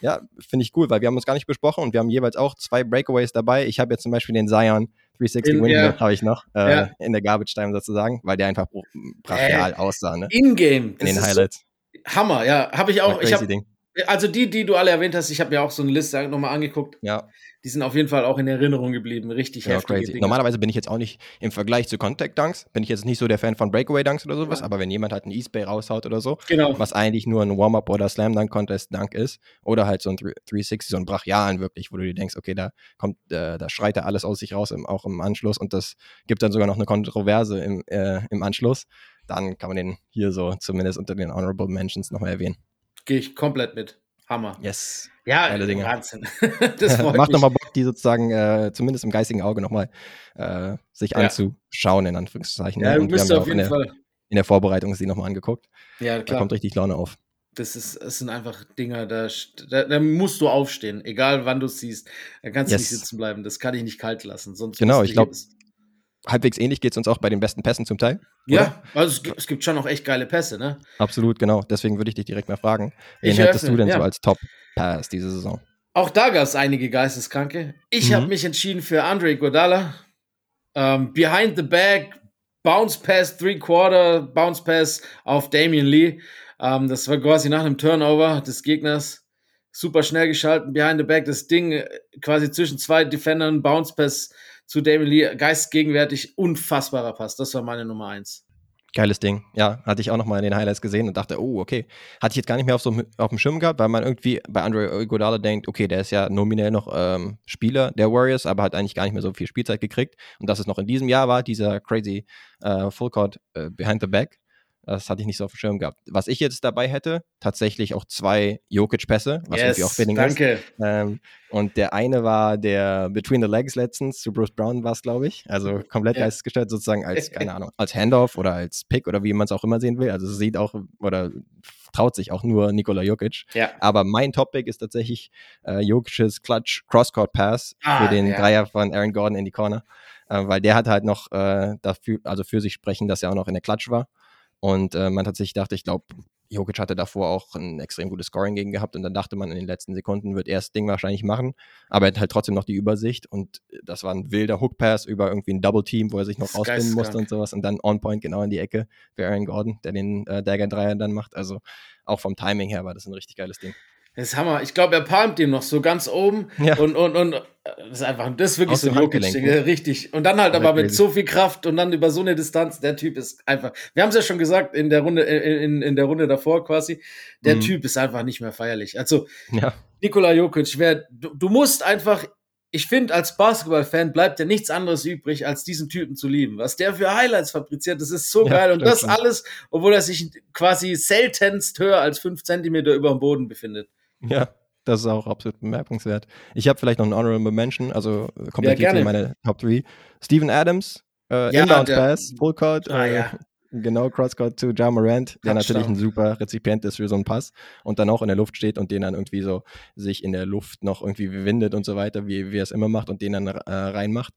Ja, finde ich cool, weil wir haben uns gar nicht besprochen und wir haben jeweils auch zwei Breakaways dabei. Ich habe jetzt zum Beispiel den Zion 360 Den- Windmill, ja. habe ich noch, äh, Ja. in der Garbage Time sozusagen, weil der einfach bra- brachial aussah, ne? In-Game. In den Highlights. Hammer, ja. Habe ich auch. Ich hab, also die, die du alle erwähnt hast, ich habe mir auch so eine Liste nochmal angeguckt. Ja, Die sind auf jeden Fall auch in Erinnerung geblieben. Richtig ja heftige crazy. Dinge. Normalerweise bin ich jetzt auch nicht im Vergleich zu Contact Dunks, bin ich jetzt nicht so der Fan von Breakaway Dunks oder sowas, aber wenn jemand halt einen East Bay raushaut oder so, Genau. was eigentlich nur ein Warm-Up oder Slam Dunk Contest Dunk ist oder halt so ein 360, so ein Brachialen wirklich, wo du dir denkst, okay, da kommt, äh, da schreit er alles aus sich raus, im, auch im Anschluss und das gibt dann sogar noch eine Kontroverse im, äh, im Anschluss, dann kann man den hier so zumindest unter den Honorable Mentions nochmal erwähnen. Gehe ich komplett mit. Hammer. Yes. Ja, Geile Dinge. Wahnsinn. das Macht nochmal Bock, die sozusagen äh, zumindest im geistigen Auge nochmal äh, sich Ja. anzuschauen, in Anführungszeichen. Ja, ne? du Und wir haben bist ja auf auch in jeden der, Fall. in der Vorbereitung sie nochmal angeguckt. Ja, Da klar. kommt richtig Laune auf. Das, ist, das sind einfach Dinger, da, da, da musst du aufstehen, egal wann du es siehst. Da kannst du Yes. nicht sitzen bleiben. Das kann ich nicht kalt lassen. Sonst Genau, du ich glaub, jedes- Halbwegs ähnlich geht es uns auch bei den besten Pässen zum Teil. Ja, also es gibt, es gibt schon noch echt geile Pässe, ne? Absolut, genau. Deswegen würde ich dich direkt mal fragen. Wen Ich hättest du eröffne, denn so ja. als Top-Pass diese Saison? Auch da gab es einige Geisteskranke. Ich Mhm. habe mich entschieden für Andre Godala. Ähm, behind the back, Bounce Pass, Three Quarter, Bounce Pass auf Damian Lee. Ähm, das war quasi nach einem Turnover des Gegners. Super schnell geschalten, behind the back, das Ding äh, quasi zwischen zwei Defendern, Bounce Pass zu Damian Lee, geistgegenwärtig, unfassbarer Pass. Das war meine Nummer eins. Geiles Ding. Ja, hatte ich auch nochmal in den Highlights gesehen und dachte, oh, okay. Hatte ich jetzt gar nicht mehr auf, so, auf dem Schirm gehabt, weil man irgendwie bei Andre Iguodala denkt, okay, der ist ja nominell noch ähm, Spieler der Warriors, aber hat eigentlich gar nicht mehr so viel Spielzeit gekriegt. Und dass es noch in diesem Jahr war, dieser crazy äh, Full Court äh, Behind the Back, das hatte ich nicht so auf dem Schirm gehabt. Was ich jetzt dabei hätte, tatsächlich auch zwei Jokic-Pässe, was irgendwie auch ist. danke. Ähm, und der eine war der Between the Legs letztens, zu Bruce Brown war es, glaube ich. Also komplett Ja. geistesgestört, sozusagen als, keine Ahnung, als Handoff oder als Pick oder wie man es auch immer sehen will. Also sieht auch oder traut sich auch nur Nikola Jokic. Ja. Aber mein Topic ist tatsächlich äh, Jokic's Clutch Crosscourt Pass Ah, für den ja. Dreier von Aaron Gordon in die Corner. Äh, weil der hat halt noch äh, dafür, also für sich sprechen, dass er auch noch in der Klatsch war. Und äh, man tatsächlich dachte, ich glaube, Jokic hatte davor auch ein extrem gutes Scoring gegen gehabt und dann dachte man in den letzten Sekunden wird er das Ding wahrscheinlich machen, aber er hat halt trotzdem noch die Übersicht und das war ein wilder Hook-Pass über irgendwie ein Double-Team, wo er sich noch rausfinden musste und sowas und dann On-Point genau in die Ecke für Aaron Gordon, der den äh, Dagger-Dreier dann macht, also auch vom Timing her war das ein richtig geiles Ding. Das ist Hammer. Ich glaube, er palmt ihn noch so ganz oben. Ja. Und, und, und äh, das ist einfach, das ist wirklich Aus so dem Jokic-Ding, Handgelenk, ja, richtig. Und dann halt Sehr aber mit so viel Kraft und dann über so eine Distanz, der Typ ist einfach, wir haben es ja schon gesagt in der Runde, in, in, in der Runde davor quasi, der Mhm. Typ ist einfach nicht mehr feierlich. Also, Ja, Nikola Jokic, wer, du, du musst einfach, ich finde, als Basketballfan bleibt ja nichts anderes übrig, als diesen Typen zu lieben. Was der für Highlights fabriziert, das ist so Ja, geil. Und das alles, obwohl er sich quasi seltenst höher als fünf Zentimeter über dem Boden befindet. ja. Das ist auch absolut bemerkenswert. Ich habe vielleicht noch einen Honorable Mention, also gerne. hier meine Top 3. Steven Adams, äh, Ja, Inbound der- Pass, Full Court, Ah, äh, ja. genau, Crosscourt zu Ja Morant, der Touchdown. natürlich ein super Rezipient ist für so einen Pass und dann auch in der Luft steht und den dann irgendwie so sich in der Luft noch irgendwie windet und so weiter, wie, wie er es immer macht und den dann äh, reinmacht.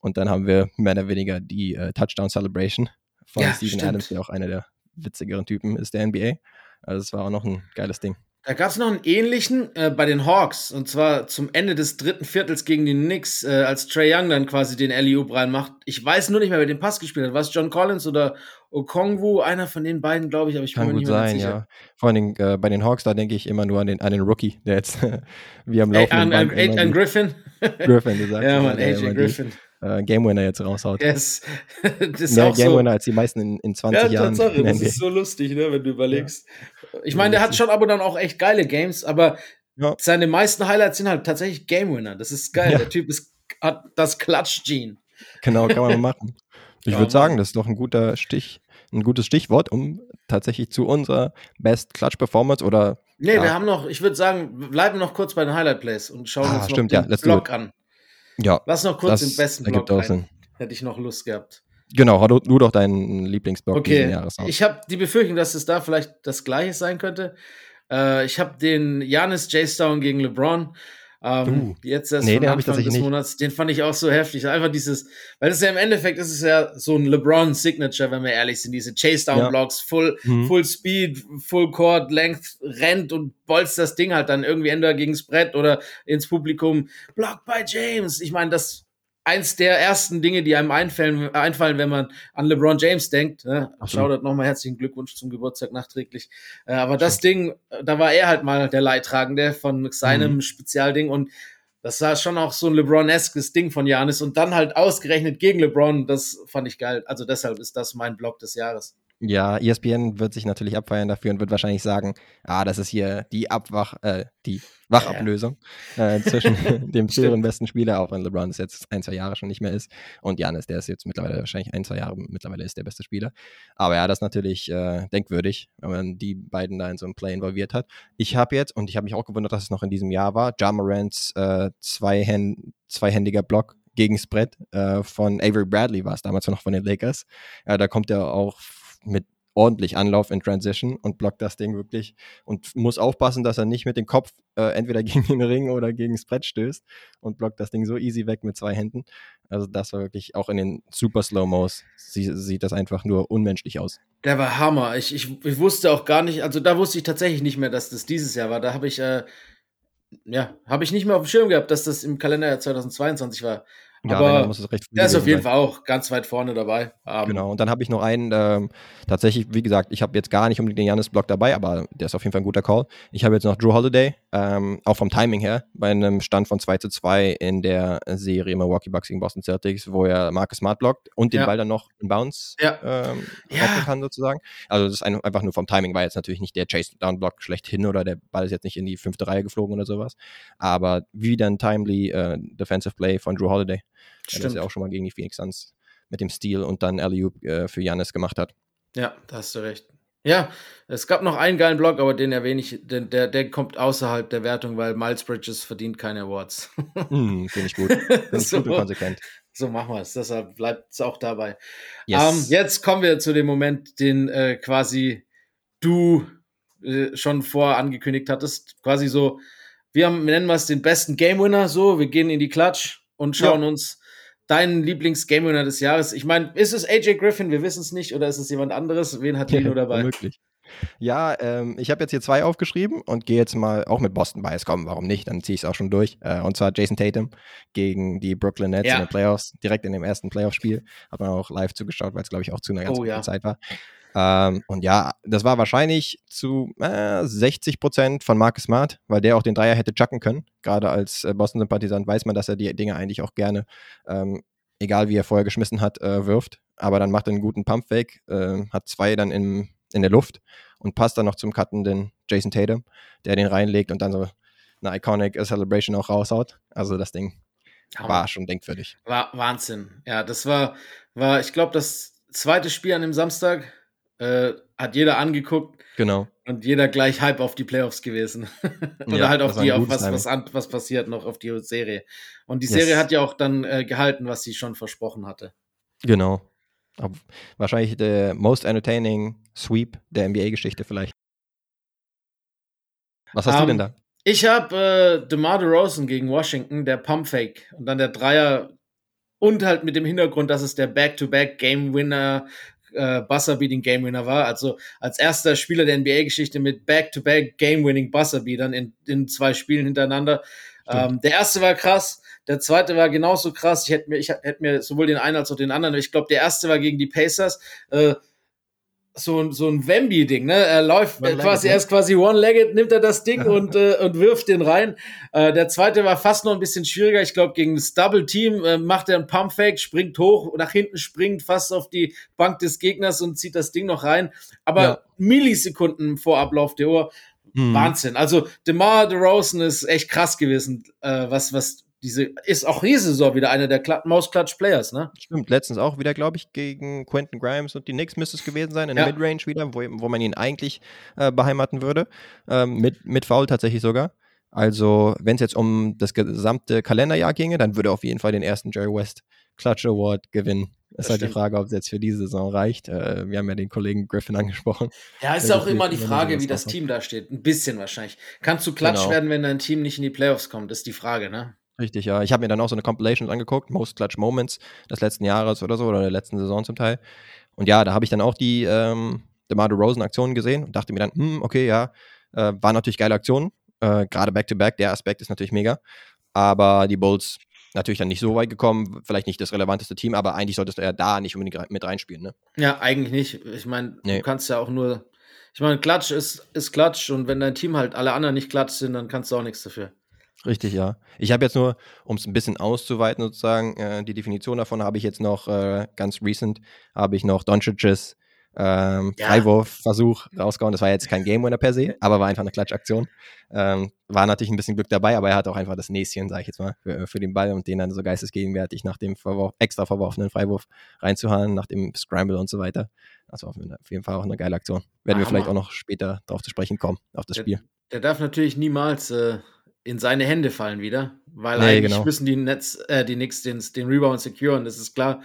Und dann haben wir mehr oder weniger die äh, Touchdown Celebration von Ja, Steven stimmt. Adams, der auch einer der witzigeren Typen ist der NBA. Also es war auch noch ein geiles Ding. Da gab es noch einen ähnlichen äh, bei den Hawks und zwar zum Ende des dritten Viertels gegen die Knicks, äh, als Trey Young dann quasi den Alley-Oop reinmacht. Ich weiß nur nicht mehr, wer den Pass gespielt hat. Was John Collins oder Okongwu? Einer von den beiden, glaube ich, aber ich bin Kann mir gut nicht mehr sein, sicher. ja. Vor allen Dingen äh, bei den Hawks, da denke ich immer nur an den, an den Rookie, der jetzt wie am Laufen an, an, an Griffin. Griffin gesagt ja, der AJ Griffin. äh, Game Winner jetzt raushaut. Yes. das ist Mehr Game Winner so, als die meisten in, in 20 ja, Jahren. Tatsache, das ist so lustig, ne, wenn du überlegst. Ja. Ich meine, der hat schon aber dann auch echt geile Games, aber ja. seine meisten Highlights sind halt tatsächlich Game Winner. Das ist geil. Der Typ ist, hat das Klatsch-Gene. Genau, kann man machen. Ich würde sagen, das ist doch ein guter Stich, ein gutes Stichwort, um tatsächlich zu unserer Best Clutch Performance oder. Nee, ja. wir haben noch, ich würde sagen, bleiben noch kurz bei den Highlight Plays und schauen ah, uns stimmt, noch den ja, Block an. Ja. Lass noch kurz den besten Block rein. Hätte ich noch Lust gehabt. Genau, du, du doch deinen Lieblingsblock okay. diesen Jahres Ich habe die Befürchtung, dass es da vielleicht das Gleiche sein könnte. Äh, ich habe den Janis J-Stone gegen LeBron. Ähm, uh, jetzt erst nee, von Anfang des nicht. Monats, den fand ich auch so heftig. Einfach dieses, weil das ja im Endeffekt ist es ja so ein LeBron-Signature, wenn wir ehrlich sind. Diese Chase-Down-Blocks, ja. full, mhm. full Speed, Full Court, Length, rennt und bolzt das Ding halt dann irgendwie entweder gegens Brett oder ins Publikum. Block by James. Ich meine, das eins der ersten Dinge, die einem einfallen, einfallen wenn man an LeBron James denkt. Ne? Schaut nochmal herzlichen Glückwunsch zum Geburtstag nachträglich. Äh, aber das Ding, da war er halt mal der Leidtragende von seinem mhm. Spezialding und das war schon auch so ein LeBron-eskes Ding von Janis und dann halt ausgerechnet gegen LeBron, das fand ich geil. Also deshalb ist das mein Block des Jahres. Ja, ESPN wird sich natürlich abfeiern dafür und wird wahrscheinlich sagen, ah, das ist hier die Abwach, äh, die Wachablösung ja. äh, zwischen dem früheren besten Spieler, auch wenn LeBron es jetzt ein, zwei Jahre schon nicht mehr ist, und Janis, der ist jetzt mittlerweile wahrscheinlich ein, zwei Jahre mittlerweile ist der beste Spieler. Aber ja, das ist natürlich äh, denkwürdig, wenn man die beiden da in so einem Play involviert hat. Ich habe jetzt, und ich habe mich auch gewundert, dass es noch in diesem Jahr war, Jamarants äh, Zweihänd zweihändiger Block gegen Spread äh, von Avery Bradley war es damals noch von den Lakers. Ja, da kommt er auch mit ordentlich Anlauf in Transition und blockt das Ding wirklich und muss aufpassen, dass er nicht mit dem Kopf äh, entweder gegen den Ring oder gegen das Brett stößt und blockt das Ding so easy weg mit zwei Händen. Also das war wirklich auch in den super Slow-Mos sie, sieht das einfach nur unmenschlich aus. Der war Hammer. Ich, ich, ich wusste auch gar nicht, also da wusste ich tatsächlich nicht mehr, dass das dieses Jahr war. Da habe ich, äh, ja, habe ich nicht mehr auf dem Schirm gehabt, dass das im Kalenderjahr 2022 war. Ja, aber muss es recht der ist auf jeden sein. Fall auch ganz weit vorne dabei. Um, genau, und dann habe ich noch einen, ähm, tatsächlich, wie gesagt, ich habe jetzt gar nicht unbedingt den Janis-Block dabei, aber der ist auf jeden Fall ein guter Call. Ich habe jetzt noch Drew Holiday, ähm, auch vom Timing her, bei einem Stand von 2 zu 2 in der Serie Milwaukee Bucks gegen Boston Celtics, wo er Marcus Smart blockt und den ja. Ball dann noch in Bounce ja. ähm, ja. kann, sozusagen. Also das ist ein, einfach nur vom Timing, war jetzt natürlich nicht der Chase-Down-Block schlechthin oder der Ball ist jetzt nicht in die fünfte Reihe geflogen oder sowas. Aber wieder ein timely äh, Defensive Play von Drew Holiday. Stimmt. Das ja auch schon mal gegen die Phoenix Suns mit dem Stil und dann Alley-Oop äh, für Janis gemacht hat. Ja, da hast du recht. Ja, es gab noch einen geilen Block, aber den erwähne ich, den, der, der kommt außerhalb der Wertung, weil Miles Bridges verdient keine Awards. mm, Finde ich gut. Finde ich so, gut und konsequent. So machen wir es. Deshalb bleibt es auch dabei. Yes. Um, ähm, jetzt kommen wir zu dem Moment, den äh, quasi du äh, schon vor angekündigt hattest. Quasi so, wir, haben, wir nennen es den besten Game Winner. So, wir gehen in die Klatsch und schauen ja. uns deinen Lieblings-Game-Winner des Jahres? Ich meine, ist es AJ Griffin? Wir wissen es nicht. Oder ist es jemand anderes? Wen hat Lino dabei? Möglich. Ja, ähm, ich habe jetzt hier zwei aufgeschrieben und gehe jetzt mal auch mit Boston Bias kommen. Warum nicht? Dann ziehe ich es auch schon durch. Äh, und zwar Jason Tatum gegen die Brooklyn Nets ja. in den Playoffs, direkt in dem ersten Playoff-Spiel. Hat man auch live zugeschaut, weil es, glaube ich, auch zu einer ganz oh, guten ja. Zeit war. Ähm, und ja, das war wahrscheinlich zu äh, 60 Prozent von Marcus Smart, weil der auch den Dreier hätte chucken können. Gerade als äh, Boston-Sympathisant weiß man, dass er die Dinge eigentlich auch gerne, ähm, egal wie er vorher geschmissen hat, äh, wirft. Aber dann macht er einen guten Pump-Fake, äh, hat zwei dann in, in der Luft und passt dann noch zum cuttenden Jason Tatum, der den reinlegt und dann so eine Iconic Celebration auch raushaut. Also das Ding war schon denkwürdig. War Wahnsinn. Ja, das war, war ich glaube, das zweite Spiel an dem Samstag äh, hat jeder angeguckt. Genau. Und jeder gleich Hype auf die Playoffs gewesen. Oder ja, halt auf die, auf was, was, was passiert noch auf die Serie. Und die yes. Serie hat ja auch dann äh, gehalten, was sie schon versprochen hatte. Genau. Aber wahrscheinlich der most entertaining Sweep der NBA-Geschichte vielleicht. Was hast um, du denn ähm, da? Ich habe äh, DeMar DeRozan gegen Washington, der Pumpfake. Und dann der Dreier und halt mit dem Hintergrund, dass es der Back-to-Back-Game-Winner äh, Buzzer-Beating Game Winner war. Also als erster Spieler der NBA-Geschichte mit Back-to-Back Game-Winning Buzzer-Beatern in, in zwei Spielen hintereinander. Ähm, der erste war krass, der zweite war genauso krass. Ich hätte mir, ich hätte mir sowohl den einen als auch den anderen, ich glaube, der erste war gegen die Pacers. Äh, so, so ein Wemby-Ding, ne? Er läuft quasi ne? erst quasi one-legged, nimmt er das Ding und, äh, und wirft den rein. Äh, der zweite war fast noch ein bisschen schwieriger. Ich glaube, gegen das Double-Team äh, macht er einen Pump-Fake, springt hoch, nach hinten springt fast auf die Bank des Gegners und zieht das Ding noch rein. Aber ja. Millisekunden vor Ablauf der Uhr. Mhm. Wahnsinn. Also DeMar DeRozan ist echt krass gewesen, äh, was, was diese ist auch diese Saison wieder einer der Most Clutch Players, ne? Stimmt, letztens auch wieder, glaube ich, gegen Quentin Grimes und die Knicks müsste es gewesen sein, in der Midrange wieder, wo, wo man ihn eigentlich äh, beheimaten würde. Ähm, mit, mit Foul tatsächlich sogar. Also, wenn es jetzt um das gesamte Kalenderjahr ginge, dann würde er auf jeden Fall den ersten Jerry West Clutch Award gewinnen. Das ist halt die Frage, ob es jetzt für diese Saison reicht. Äh, wir haben ja den Kollegen Griffin angesprochen. Ja, ist auch immer die Frage, wie das Team da steht. Ein bisschen wahrscheinlich. Kannst du Klatsch genau. werden, wenn dein Team nicht in die Playoffs kommt? ist die Frage, ne? Richtig, ja. Ich habe mir dann auch so eine Compilation angeguckt, Most Clutch Moments des letzten Jahres oder so, oder der letzten Saison zum Teil. Und ja, da habe ich dann auch die ähm, DeMar Rosen Aktionen gesehen und dachte mir dann, hm, okay, ja, äh, waren natürlich geile Aktionen. Äh, Gerade Back-to-Back, der Aspekt ist natürlich mega. Aber die Bulls natürlich dann nicht so weit gekommen, vielleicht nicht das relevanteste Team, aber eigentlich solltest du ja da nicht unbedingt mit reinspielen, ne? Ja, eigentlich nicht. Ich meine, nee. du kannst ja auch nur. Ich meine, Klatsch ist, ist Klatsch und wenn dein Team halt alle anderen nicht Klatsch sind, dann kannst du auch nichts dafür. Richtig, ja. Ich habe jetzt nur, um es ein bisschen auszuweiten sozusagen, äh, die Definition davon habe ich jetzt noch äh, ganz recent, habe ich noch Doncic's ähm, ja. Freiwurfversuch rausgehauen. Das war jetzt kein Game Winner per se, aber war einfach eine Klatschaktion. Ähm, war natürlich ein bisschen Glück dabei, aber er hat auch einfach das Näschen, sage ich jetzt mal, für, für, den Ball und den dann so geistesgegenwärtig nach dem verworf extra verworfenen Freiwurf reinzuhauen, nach dem Scramble und so weiter. Das war auf jeden Fall auch eine geile Aktion. Werden ah, wir vielleicht auch noch später darauf zu sprechen kommen, auf das der, Spiel. Der darf natürlich niemals äh, in seine Hände fallen wieder, weil nee, eigentlich genau. müssen die Netz, äh, die Knicks den, den Rebound securen, das ist klar.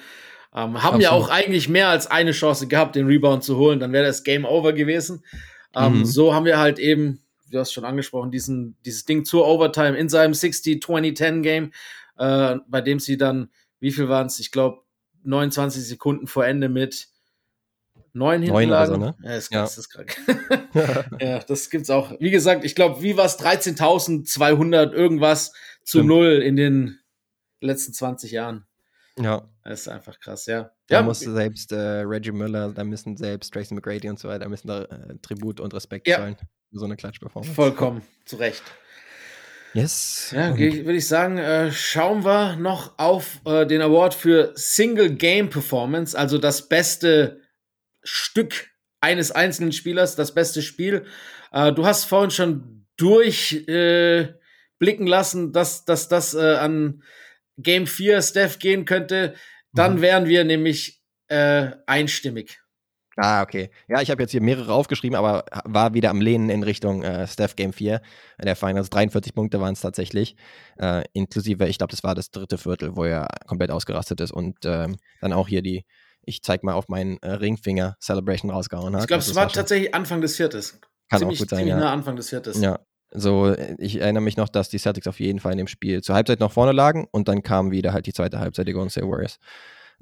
Ähm, haben Absolut. ja auch eigentlich mehr als eine Chance gehabt, den Rebound zu holen, dann wäre das Game over gewesen. Ähm, mhm. So haben wir halt eben, du hast schon angesprochen, diesen, dieses Ding zur Overtime in seinem 60-20-10-Game, äh, bei dem sie dann, wie viel waren es? Ich glaube, 29 Sekunden vor Ende mit neun hinten lagen. So, ne? Ja, ist, ja. ist krank. ja, das gibt's auch. Wie gesagt, ich glaube, wie war's 13.200 irgendwas zu Stimmt. null in den letzten 20 Jahren. Ja. Das ist einfach krass, ja. Da ja. musste selbst äh, Reggie Miller, da müssen selbst Tracy McGrady und so weiter, müssen da äh, Tribut und Respekt ja. zahlen für so eine Klatschperformance. Vollkommen, zu Recht. Yes. Ja, würde ich sagen, äh, schauen wir noch auf äh, den Award für Single Game Performance, also das beste Stück eines einzelnen Spielers, das beste Spiel. Äh, du hast vorhin schon durchblicken äh, lassen, dass, dass das äh, an Game 4 Steph gehen könnte. Dann mhm. wären wir nämlich äh, einstimmig. Ah, okay. Ja, ich habe jetzt hier mehrere aufgeschrieben, aber war wieder am Lehnen in Richtung äh, Steph Game 4 der Finals. 43 Punkte waren es tatsächlich. Äh, inklusive, ich glaube, das war das dritte Viertel, wo er komplett ausgerastet ist und ähm, dann auch hier die ich zeig mal auf meinen äh, Ringfinger Celebration rausgehauen hat. Ich glaube, es war tatsächlich Anfang des Viertes. Kann ziemlich, auch gut sein, ziemlich ja. nah Anfang des Viertes. Ja, so, ich erinnere mich noch, dass die Celtics auf jeden Fall in dem Spiel zur Halbzeit noch vorne lagen und dann kam wieder halt die zweite Halbzeit der Golden State Warriors.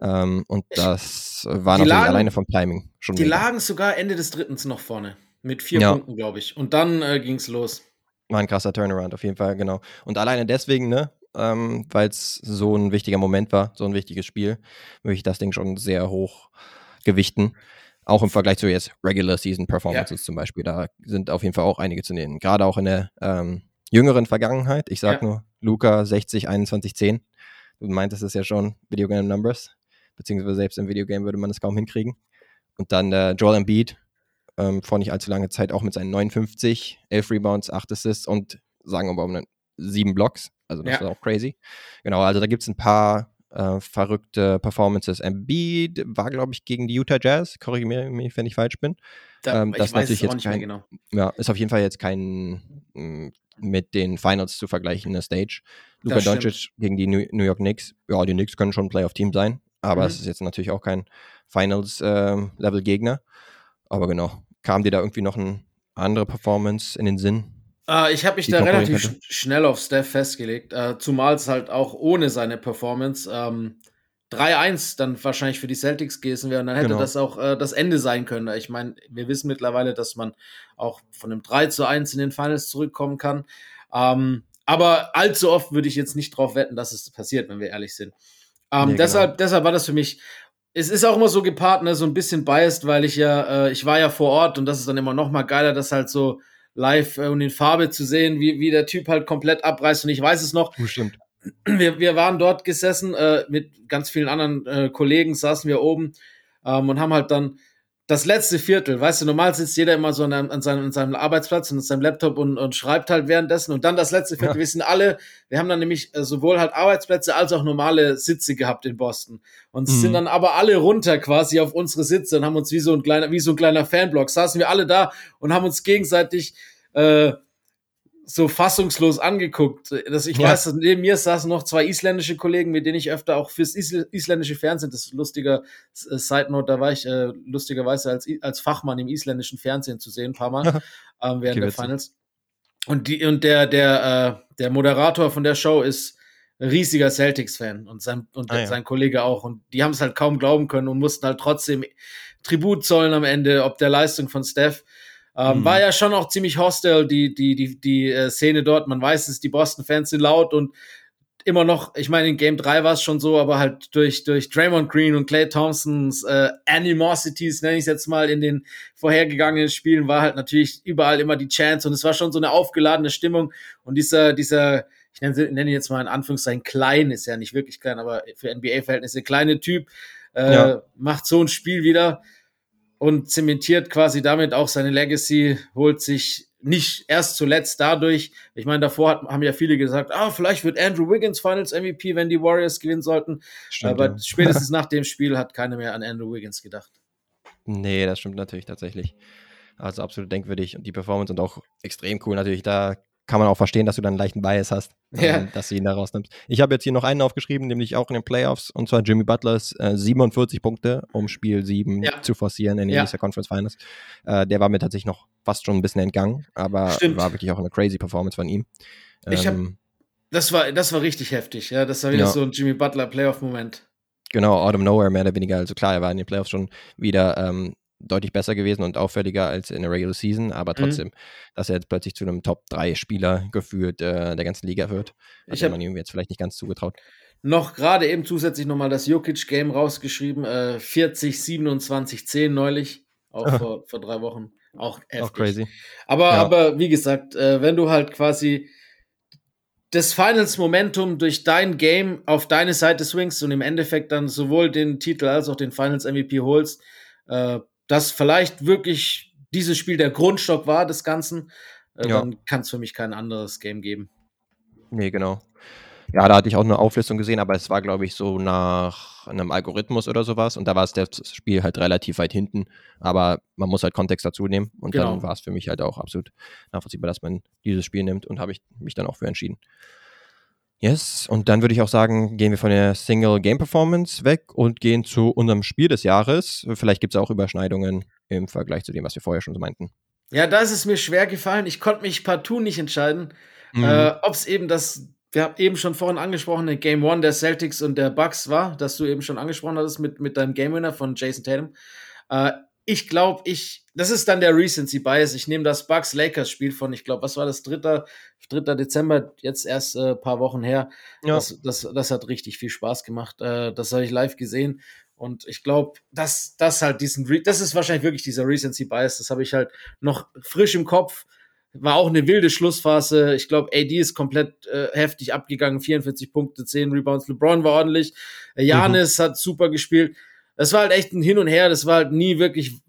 Ähm, und das war natürlich lagen, alleine vom Timing schon. Die mega. lagen sogar Ende des Drittens noch vorne. Mit vier ja. Punkten, glaube ich. Und dann äh, ging es los. War ein krasser Turnaround, auf jeden Fall, genau. Und alleine deswegen, ne, ähm, weil es so ein wichtiger Moment war, so ein wichtiges Spiel, möchte ich das Ding schon sehr hoch gewichten. Auch im Vergleich zu jetzt Regular Season Performances ja. zum Beispiel. Da sind auf jeden Fall auch einige zu nehmen. Gerade auch in der ähm, jüngeren Vergangenheit. Ich sag ja. nur Luca 60, 21, 10. Du meintest es ja schon, Videogame Numbers. Beziehungsweise selbst im Videogame würde man es kaum hinkriegen. Und dann äh, Joel Embiid ähm, vor nicht allzu langer Zeit auch mit seinen 59, 11 Rebounds, 8 Assists und sagen wir mal sieben Blocks. Also das ja. ist auch crazy. Genau, also da gibt es ein paar äh, verrückte Performances. Embiid war, glaube ich, gegen die Utah Jazz. Korrigiere mich, wenn ich falsch bin. Da, ähm, das ich weiß natürlich jetzt kein, genau. Ja, ist auf jeden Fall jetzt kein mm, mit den Finals zu vergleichende Stage. Luka Doncic gegen die New York Knicks. Ja, die Knicks können schon ein Playoff-Team sein, aber mhm. es ist jetzt natürlich auch kein Finals-Level-Gegner. Ähm, aber genau, kam dir da irgendwie noch eine andere Performance in den Sinn? Äh, ich habe mich da relativ sch schnell auf Steph festgelegt, äh, zumal es halt auch ohne seine Performance ähm, 3-1 dann wahrscheinlich für die Celtics gewesen wäre und dann hätte genau. das auch äh, das Ende sein können. Ich meine, wir wissen mittlerweile, dass man auch von einem 3 zu 1 in den Finals zurückkommen kann. Ähm, aber allzu oft würde ich jetzt nicht drauf wetten, dass es passiert, wenn wir ehrlich sind. Ähm, nee, deshalb, genau. deshalb war das für mich es ist auch immer so gepaart, ne, so ein bisschen biased, weil ich ja, äh, ich war ja vor Ort und das ist dann immer noch mal geiler, das halt so live äh, und in Farbe zu sehen, wie, wie der Typ halt komplett abreißt. Und ich weiß es noch. Stimmt. Wir, wir waren dort gesessen äh, mit ganz vielen anderen äh, Kollegen, saßen wir oben ähm, und haben halt dann das letzte Viertel, weißt du, normal sitzt jeder immer so an, an, seinem, an seinem Arbeitsplatz und an seinem Laptop und, und schreibt halt währenddessen und dann das letzte Viertel. Ja. Wir sind alle, wir haben dann nämlich äh, sowohl halt Arbeitsplätze als auch normale Sitze gehabt in Boston und mhm. sind dann aber alle runter quasi auf unsere Sitze und haben uns wie so ein kleiner, wie so ein kleiner Fanblock, saßen wir alle da und haben uns gegenseitig äh, so fassungslos angeguckt. Dass ich ja. weiß, neben mir saßen noch zwei isländische Kollegen, mit denen ich öfter auch fürs isländische Fernsehen, das ist lustiger äh, Side Note, da war ich äh, lustigerweise als, als Fachmann im isländischen Fernsehen zu sehen, ein paar Mal ähm, während okay, der Finals. Und die und der der äh, der Moderator von der Show ist riesiger Celtics-Fan und sein und ah, ja. sein Kollege auch und die haben es halt kaum glauben können und mussten halt trotzdem Tribut zollen am Ende, ob der Leistung von Steph. Ähm, mhm. War ja schon auch ziemlich hostile, die, die, die, die äh, Szene dort. Man weiß es, die Boston-Fans sind laut und immer noch, ich meine, in Game 3 war es schon so, aber halt durch, durch Draymond Green und Clay Thompsons äh, Animosities, nenne ich es jetzt mal, in den vorhergegangenen Spielen, war halt natürlich überall immer die Chance und es war schon so eine aufgeladene Stimmung und dieser, dieser, ich nenne, nenne jetzt mal in Anführungszeichen klein, ist ja nicht wirklich klein, aber für NBA-Verhältnisse kleine Typ, äh, ja. macht so ein Spiel wieder und zementiert quasi damit auch seine Legacy, holt sich nicht erst zuletzt dadurch, ich meine, davor hat, haben ja viele gesagt, ah, vielleicht wird Andrew Wiggins Finals MVP, wenn die Warriors gewinnen sollten. Stimmt, Aber ja. spätestens nach dem Spiel hat keiner mehr an Andrew Wiggins gedacht. Nee, das stimmt natürlich tatsächlich. Also absolut denkwürdig und die Performance und auch extrem cool natürlich. Da kann man auch verstehen, dass du dann einen leichten Bias hast, ja. ähm, dass du ihn da rausnimmst. Ich habe jetzt hier noch einen aufgeschrieben, nämlich auch in den Playoffs, und zwar Jimmy Butlers äh, 47 Punkte, um Spiel 7 ja. zu forcieren in den ja. Easter Conference Finals. Äh, der war mir tatsächlich noch fast schon ein bisschen entgangen, aber Stimmt. war wirklich auch eine crazy Performance von ihm. Ich hab, ähm, das war, das war richtig heftig, ja. Das war wieder so ein Jimmy Butler Playoff-Moment. Genau, out of nowhere mehr oder weniger. Also klar, er war in den Playoffs schon wieder ähm, deutlich besser gewesen und auffälliger als in der Regular Season, aber mhm. trotzdem, mhm. dass er jetzt plötzlich zu einem Top-3-Spieler gefühlt äh, der ganzen Liga wird, hat man ihm jetzt vielleicht nicht ganz zugetraut. Noch gerade eben zusätzlich nochmal das Jokic-Game rausgeschrieben, äh, 40, 27, 10 neulich, auch vor, vor drei Wochen. Auch heftig. Auch crazy. Aber, ja. aber wie gesagt, äh, wenn du halt quasi das Finals Momentum durch dein Game auf deine Seite swingst und im Endeffekt dann sowohl den Titel als auch den Finals MVP holst, äh, das vielleicht wirklich dieses Spiel der Grundstock war des Ganzen, äh, ja. dann kann es für mich kein anderes Game geben. Nee, genau. Ja, da hatte ich auch eine Auflistung gesehen, aber es war, glaube ich, so nach einem Algorithmus oder sowas. Und da war es das Spiel halt relativ weit hinten. Aber man muss halt Kontext dazu nehmen. Und genau. dann war es für mich halt auch absolut nachvollziehbar, dass man dieses Spiel nimmt. Und habe ich mich dann auch für entschieden. Yes, und dann würde ich auch sagen, gehen wir von der Single Game Performance weg und gehen zu unserem Spiel des Jahres. Vielleicht gibt es auch Überschneidungen im Vergleich zu dem, was wir vorher schon so meinten. Ja, da ist es mir schwer gefallen. Ich konnte mich partout nicht entscheiden, mhm. äh, ob es eben das, wir haben eben schon vorhin angesprochene Game One der Celtics und der Bucks war, das du eben schon angesprochen hattest mit, mit deinem Game Winner von Jason Tatum. Äh, ich glaube, ich, das ist dann der Recency Bias. Ich nehme das Bucks Lakers Spiel von, ich glaube, was war das, 3. 3. Dezember, jetzt erst ein äh, paar Wochen her. Ja. Das, das, das hat richtig viel Spaß gemacht. Äh, das habe ich live gesehen. Und ich glaube, dass das halt diesen, Re das ist wahrscheinlich wirklich dieser Recency Bias. Das habe ich halt noch frisch im Kopf. War auch eine wilde Schlussphase. Ich glaube, AD ist komplett äh, heftig abgegangen. 44 Punkte, 10 Rebounds. LeBron war ordentlich. Janis mhm. hat super gespielt das war halt echt ein Hin und Her, das war halt nie wirklich,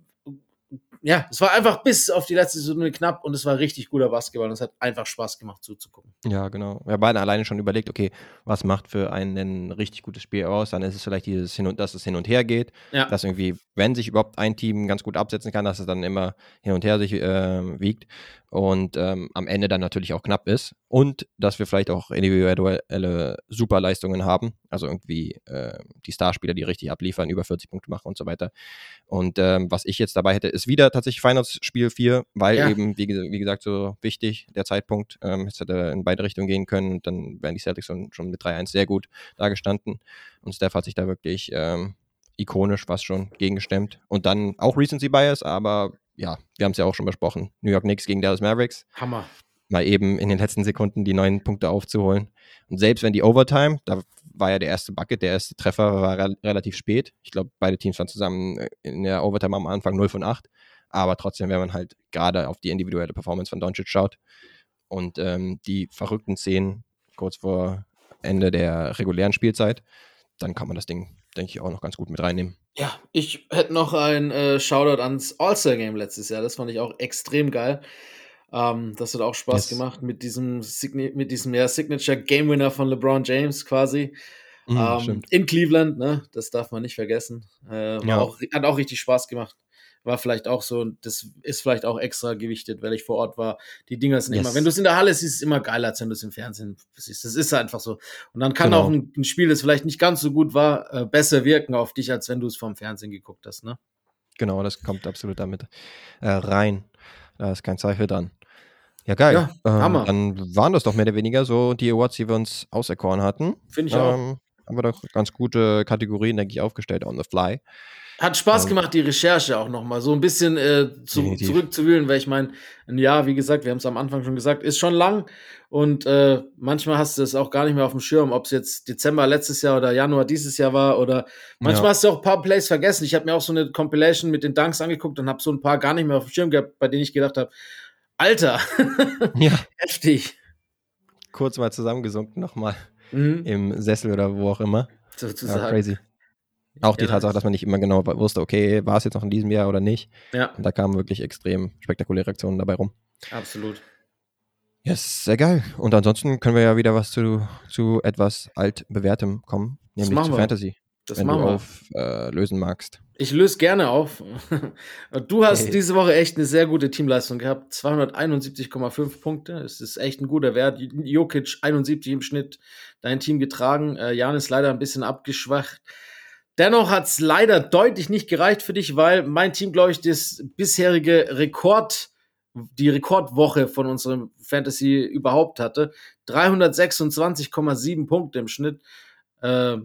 ja, es war einfach bis auf die letzte Sekunde knapp und es war richtig guter Basketball und es hat einfach Spaß gemacht zuzugucken. Ja, genau. Wir haben beide alleine schon überlegt, okay, was macht für einen ein richtig gutes Spiel aus? Dann ist es vielleicht dieses Hin und, dass es hin und her geht, ja. dass irgendwie, wenn sich überhaupt ein Team ganz gut absetzen kann, dass es dann immer hin und her sich äh, wiegt und ähm, am Ende dann natürlich auch knapp ist und dass wir vielleicht auch individuelle Superleistungen haben, also irgendwie äh, die Starspieler, die richtig abliefern, über 40 Punkte machen und so weiter. Und ähm, was ich jetzt dabei hätte, ist wieder tatsächlich Finals Spiel 4, weil ja. eben, wie, wie, gesagt, so wichtig der Zeitpunkt. Ähm, es hätte in beide Richtungen gehen können und dann wären die Celtics schon, schon mit 3-1 sehr gut dargestanden. Und Steph hat sich da wirklich ähm, ikonisch fast schon gegengestemmt. Und dann auch Recency Bias, aber ja, wir haben es ja auch schon besprochen. New York Knicks gegen Dallas Mavericks. Hammer. Mal eben in den letzten Sekunden die neun Punkte aufzuholen. Und selbst wenn die Overtime, da war ja der erste Bucket, der erste Treffer war re relativ spät. Ich glaube, beide Teams waren zusammen äh, in der Overtime am Anfang 0 von 8. Aber trotzdem, wenn man halt gerade auf die individuelle Performance von Doncic schaut und ähm, die verrückten Szenen kurz vor Ende der regulären Spielzeit, dann kann man das Ding, denke ich, auch noch ganz gut mit reinnehmen. Ja, ich hätte noch ein äh, Shoutout ans All-Star-Game letztes Jahr. Das fand ich auch extrem geil. Ähm, das hat auch Spaß yes. gemacht mit diesem, mit diesem ja, Signature Game Winner von LeBron James quasi. Mm, ähm, in Cleveland, ne? Das darf man nicht vergessen. Äh, ja. auch, hat auch richtig Spaß gemacht war vielleicht auch so, das ist vielleicht auch extra gewichtet, weil ich vor Ort war. Die Dinger sind yes. immer, wenn du es in der Halle siehst, ist es immer geiler, als wenn du es im Fernsehen siehst. Das ist einfach so. Und dann kann genau. auch ein, ein, Spiel, das vielleicht nicht ganz so gut war, äh, besser wirken auf dich, als wenn du es vom Fernsehen geguckt hast, ne? Genau, das kommt absolut damit äh, rein. Da ist kein Zweifel dran. Ja, geil. Ja, ähm, dann waren das doch mehr oder weniger so die Awards, die wir uns auserkoren hatten. Finde ich ähm, auch. Haben wir doch ganz gute Kategorien, denke ich, aufgestellt on the fly. Hat Spaß gemacht, die Recherche auch nochmal so ein bisschen äh, zu, zurückzuwühlen, weil ich meine, ein Jahr, wie gesagt, wir haben es am Anfang schon gesagt, ist schon lang und äh, manchmal hast du es auch gar nicht mehr auf dem Schirm, ob es jetzt Dezember letztes Jahr oder Januar dieses Jahr war oder manchmal ja. hast du auch ein paar Plays vergessen. Ich habe mir auch so eine Compilation mit den Dunks angeguckt und habe so ein paar gar nicht mehr auf dem Schirm gehabt, bei denen ich gedacht habe, Alter, ja. heftig. Kurz mal zusammengesunken nochmal mhm. im Sessel oder wo auch immer. Sozusagen. Ja, crazy. Auch die ja, Tatsache, dass man nicht immer genau wusste, okay, war es jetzt noch in diesem Jahr oder nicht. Ja. Und da kamen wirklich extrem spektakuläre Aktionen dabei rum. Absolut. Ja, yes, sehr geil. Und ansonsten können wir ja wieder was zu, zu etwas altbewährtem kommen, nämlich zu Fantasy. Das wenn machen du wir. auf äh, lösen magst. Ich löse gerne auf. Du hast hey. diese Woche echt eine sehr gute Teamleistung gehabt. 271,5 Punkte. Es ist echt ein guter Wert. Jokic 71 im Schnitt. Dein Team getragen. Äh, Jan ist leider ein bisschen abgeschwacht. Dennoch hat es leider deutlich nicht gereicht für dich, weil mein Team, glaube ich, das bisherige Rekord, die Rekordwoche von unserem Fantasy überhaupt hatte. 326,7 Punkte im Schnitt. Äh,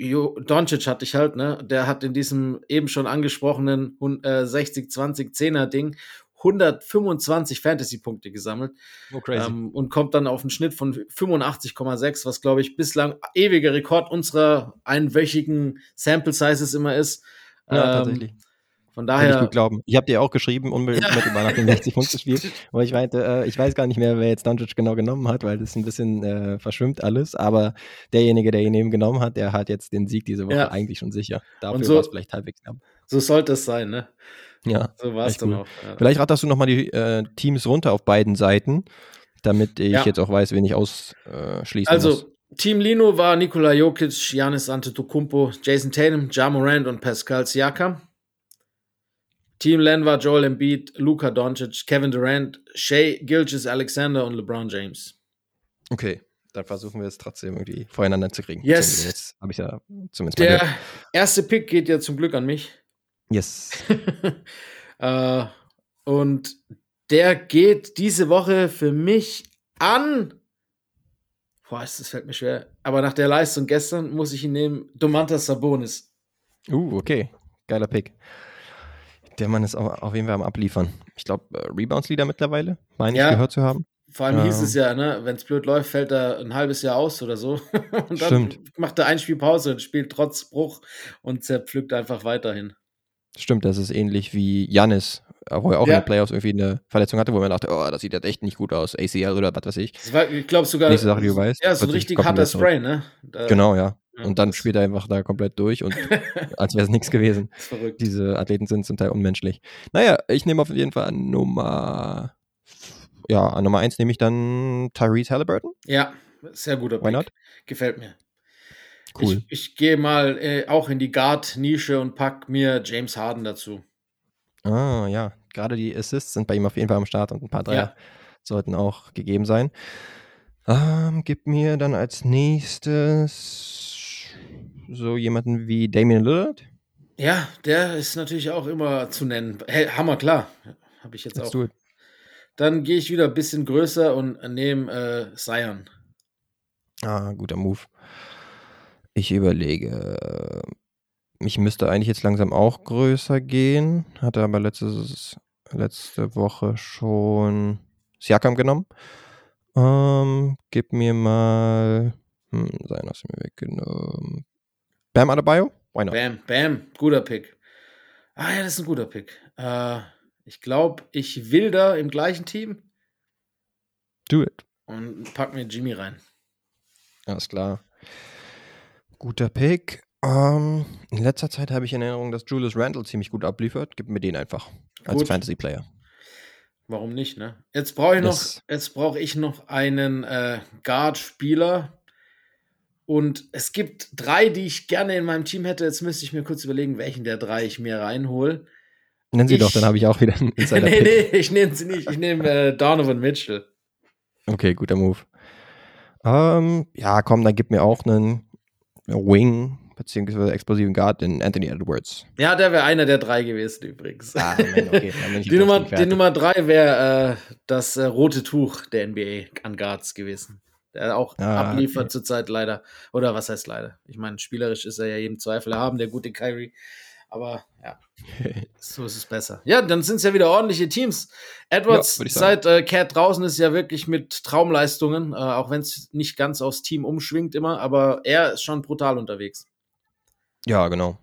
Doncic hatte ich halt, ne? Der hat in diesem eben schon angesprochenen äh, 60-20-10er-Ding 125 Fantasy-Punkte gesammelt. Oh. Ähm, und kommt dann auf einen Schnitt von 85,6, was glaube ich bislang ewiger Rekord unserer einwöchigen Sample Sizes immer ist. Ja, ähm, tatsächlich. Von daher. Kann ich gut glauben. Ich habe dir auch geschrieben, unmittelbar nach dem 60-Punkte-Spiel, wo ich meinte, äh, ich weiß gar nicht mehr, wer jetzt Doncic genau genommen hat, weil das ein bisschen äh, verschwimmt alles. Aber derjenige, der ihn eben genommen hat, der hat jetzt den Sieg diese Woche ja. eigentlich schon sicher. Dafür so, war es vielleicht halbwegs knapp. So sollte es sein, ne? Ja. So war es dann cool. auch. Ja. Vielleicht ratterst du nochmal die äh, Teams runter auf beiden Seiten, damit ich ja. jetzt auch weiß, wen ich ausschließen also, muss. Team Lino war Nikola Jokic, Janis Antetokounmpo, Jason Tatum, Ja Morant und Pascal Siakam. Team Len war Joel Embiid, Luka Doncic, Kevin Durant, Shea Gilgis Alexander und LeBron James. Okay, dann versuchen wir es trotzdem irgendwie voreinander zu kriegen. Yes. Jetzt habe ich ja zumindest Der mal erste Pick geht ja zum Glück an mich. Yes. äh, und der geht diese Woche für mich an. Boah, das fällt mir schwer. Aber nach der Leistung gestern muss ich ihn nehmen. Domantas Sabonis. Uh, okay. Geiler Pick. Der Mann ist auf jeden Fall am Abliefern. Ich glaube, äh, Rebounds-Leader mittlerweile, meine ja, ich gehört zu haben. Vor allem ähm, hieß es ja, ne, wenn es blöd läuft, fällt er ein halbes Jahr aus oder so. und dann stimmt. macht er ein Spiel Pause und spielt trotz Bruch und zerpflückt einfach weiterhin. Stimmt, das ist ähnlich wie Janis, wo er auch ja. in den Playoffs irgendwie eine Verletzung hatte, wo man dachte, oh, das sieht jetzt echt nicht gut aus, ACL oder was weiß ich. War, ich glaube sogar. Nächste Sache, die du weißt. Ja, so ein richtig harter Spray, ne? Da, genau, ja. Und dann spielt er einfach da komplett durch und als wäre es nichts gewesen. verrückt. Diese Athleten sind zum Teil unmenschlich. Naja, ich nehme auf jeden Fall an Nummer, ja, an Nummer 1 nehme ich dann Tyrese Halliburton. Ja, sehr guter Pick. Why not? Gefällt mir. Cool. Ich, ich gehe mal äh, auch in die Guard-Nische und pack mir James Harden dazu. Ah, ja. Gerade die Assists sind bei ihm auf jeden Fall am Start und ein paar Dreier ja. sollten auch gegeben sein. Ähm, gib mir dann als nächstes so jemanden wie Damian Lillard? Ja, der ist natürlich auch immer zu nennen. Hey, Hammer, klar. Habe ich jetzt Let's auch. Dann gehe ich wieder ein bisschen größer und nehme äh, Zion. Ah, guter Move. Ich überlege. Ich müsste eigentlich jetzt langsam auch größer gehen. Hatte aber letztes, letzte Woche schon Siakam genommen. Ähm, gib mir mal Hm, sein hast du mir weggenommen. Bam Adebayo? Why not? Bam, bam, guter Pick. Ah ja, das ist ein guter Pick. Äh, ich glaube, ich will da im gleichen Team. Do it. Und pack mir Jimmy rein. Alles klar. Guter Pick. Ähm, in letzter Zeit habe ich in Erinnerung, dass Julius Randle ziemlich gut abliefert. Gib mir den einfach als gut. Fantasy Player. Warum nicht, ne? Jetzt brauche ich noch, jetzt brauche ich noch einen äh, Guard-Spieler. Und es gibt drei, die ich gerne in meinem Team hätte. Jetzt müsste ich mir kurz überlegen, welchen der drei ich mir reinhole. Nennen Sie ich, doch, dann habe ich auch wieder einen Insider. nee, nee, ich nehme sie nicht. Ich nehme äh, Donovan Mitchell. Okay, guter Move. Ähm, ja, komm, dann gib mir auch einen Wing beziehungsweise explosiven Guard in Anthony Edwards. Ja, der wäre einer der drei gewesen übrigens. Ah, man, okay, die, Nummer, die Nummer drei wäre äh, das äh, rote Tuch der NBA an Guards gewesen. Der auch ah, abliefert okay. zurzeit leider. Oder was heißt leider? Ich meine, spielerisch ist er ja jedem Zweifel haben, der gute Kyrie. Aber ja, so ist es besser. Ja, dann sind es ja wieder ordentliche Teams. Edwards, ja, seit äh, Cat draußen ist ja wirklich mit Traumleistungen, äh, auch wenn es nicht ganz aufs Team umschwingt immer, aber er ist schon brutal unterwegs. Ja, genau.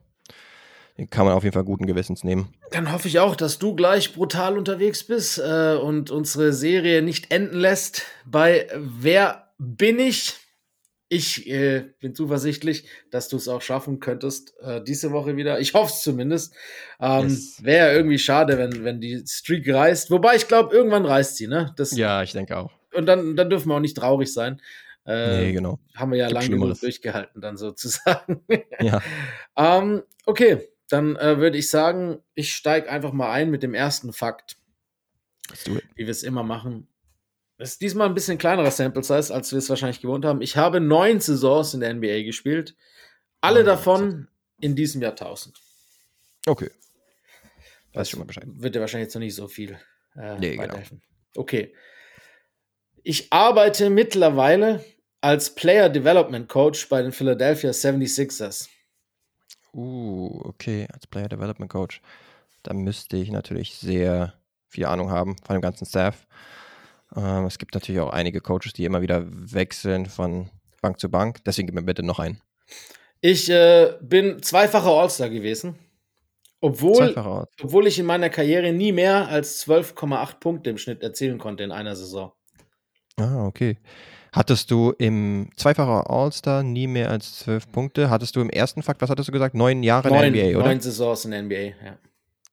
Den kann man auf jeden Fall guten Gewissens nehmen. Dann hoffe ich auch, dass du gleich brutal unterwegs bist äh, und unsere Serie nicht enden lässt bei Wer bin ich? Ich äh, bin zuversichtlich, dass du es auch schaffen könntest äh, diese Woche wieder. Ich hoffe es zumindest. Ähm, yes. Wäre irgendwie schade, wenn, wenn die Streak reißt. Wobei ich glaube, irgendwann reißt sie, ne? Das, ja, ich denke auch. Und dann, dann dürfen wir auch nicht traurig sein. Äh, nee, genau. Haben wir ja lange genug durchgehalten, dann sozusagen. ja. ähm, okay, dann äh, würde ich sagen, ich steige einfach mal ein mit dem ersten Fakt. Wie wir es immer machen. Das ist diesmal ein bisschen kleinerer Sample Size, als wir es wahrscheinlich gewohnt haben. Ich habe neun Saisons in der NBA gespielt. Alle oh, davon in diesem Jahrtausend. Okay. Weiß ich schon mal Bescheid. Wird dir wahrscheinlich jetzt noch nicht so viel äh, nee, Genau. Okay. Ich arbeite mittlerweile als Player Development Coach bei den Philadelphia 76ers. Uh, okay, als Player Development Coach. Da müsste ich natürlich sehr viel Ahnung haben von dem ganzen Staff. Ähm, es gibt natürlich auch einige Coaches, die immer wieder wechseln von Bank zu Bank. Deswegen gib mir bitte noch einen. Ich äh, bin zweifacher All-Star gewesen. Obwohl, obwohl ich in meiner Karriere nie mehr als 12,8 Punkte im Schnitt erzielen konnte in einer Saison. Ah, okay. Hattest du im zweifacher All-Star nie mehr als zwölf Punkte? Hattest du im ersten Fakt, was hattest du gesagt? Neun Jahre neun, in der NBA, oder? Neun Saisons in der NBA, ja.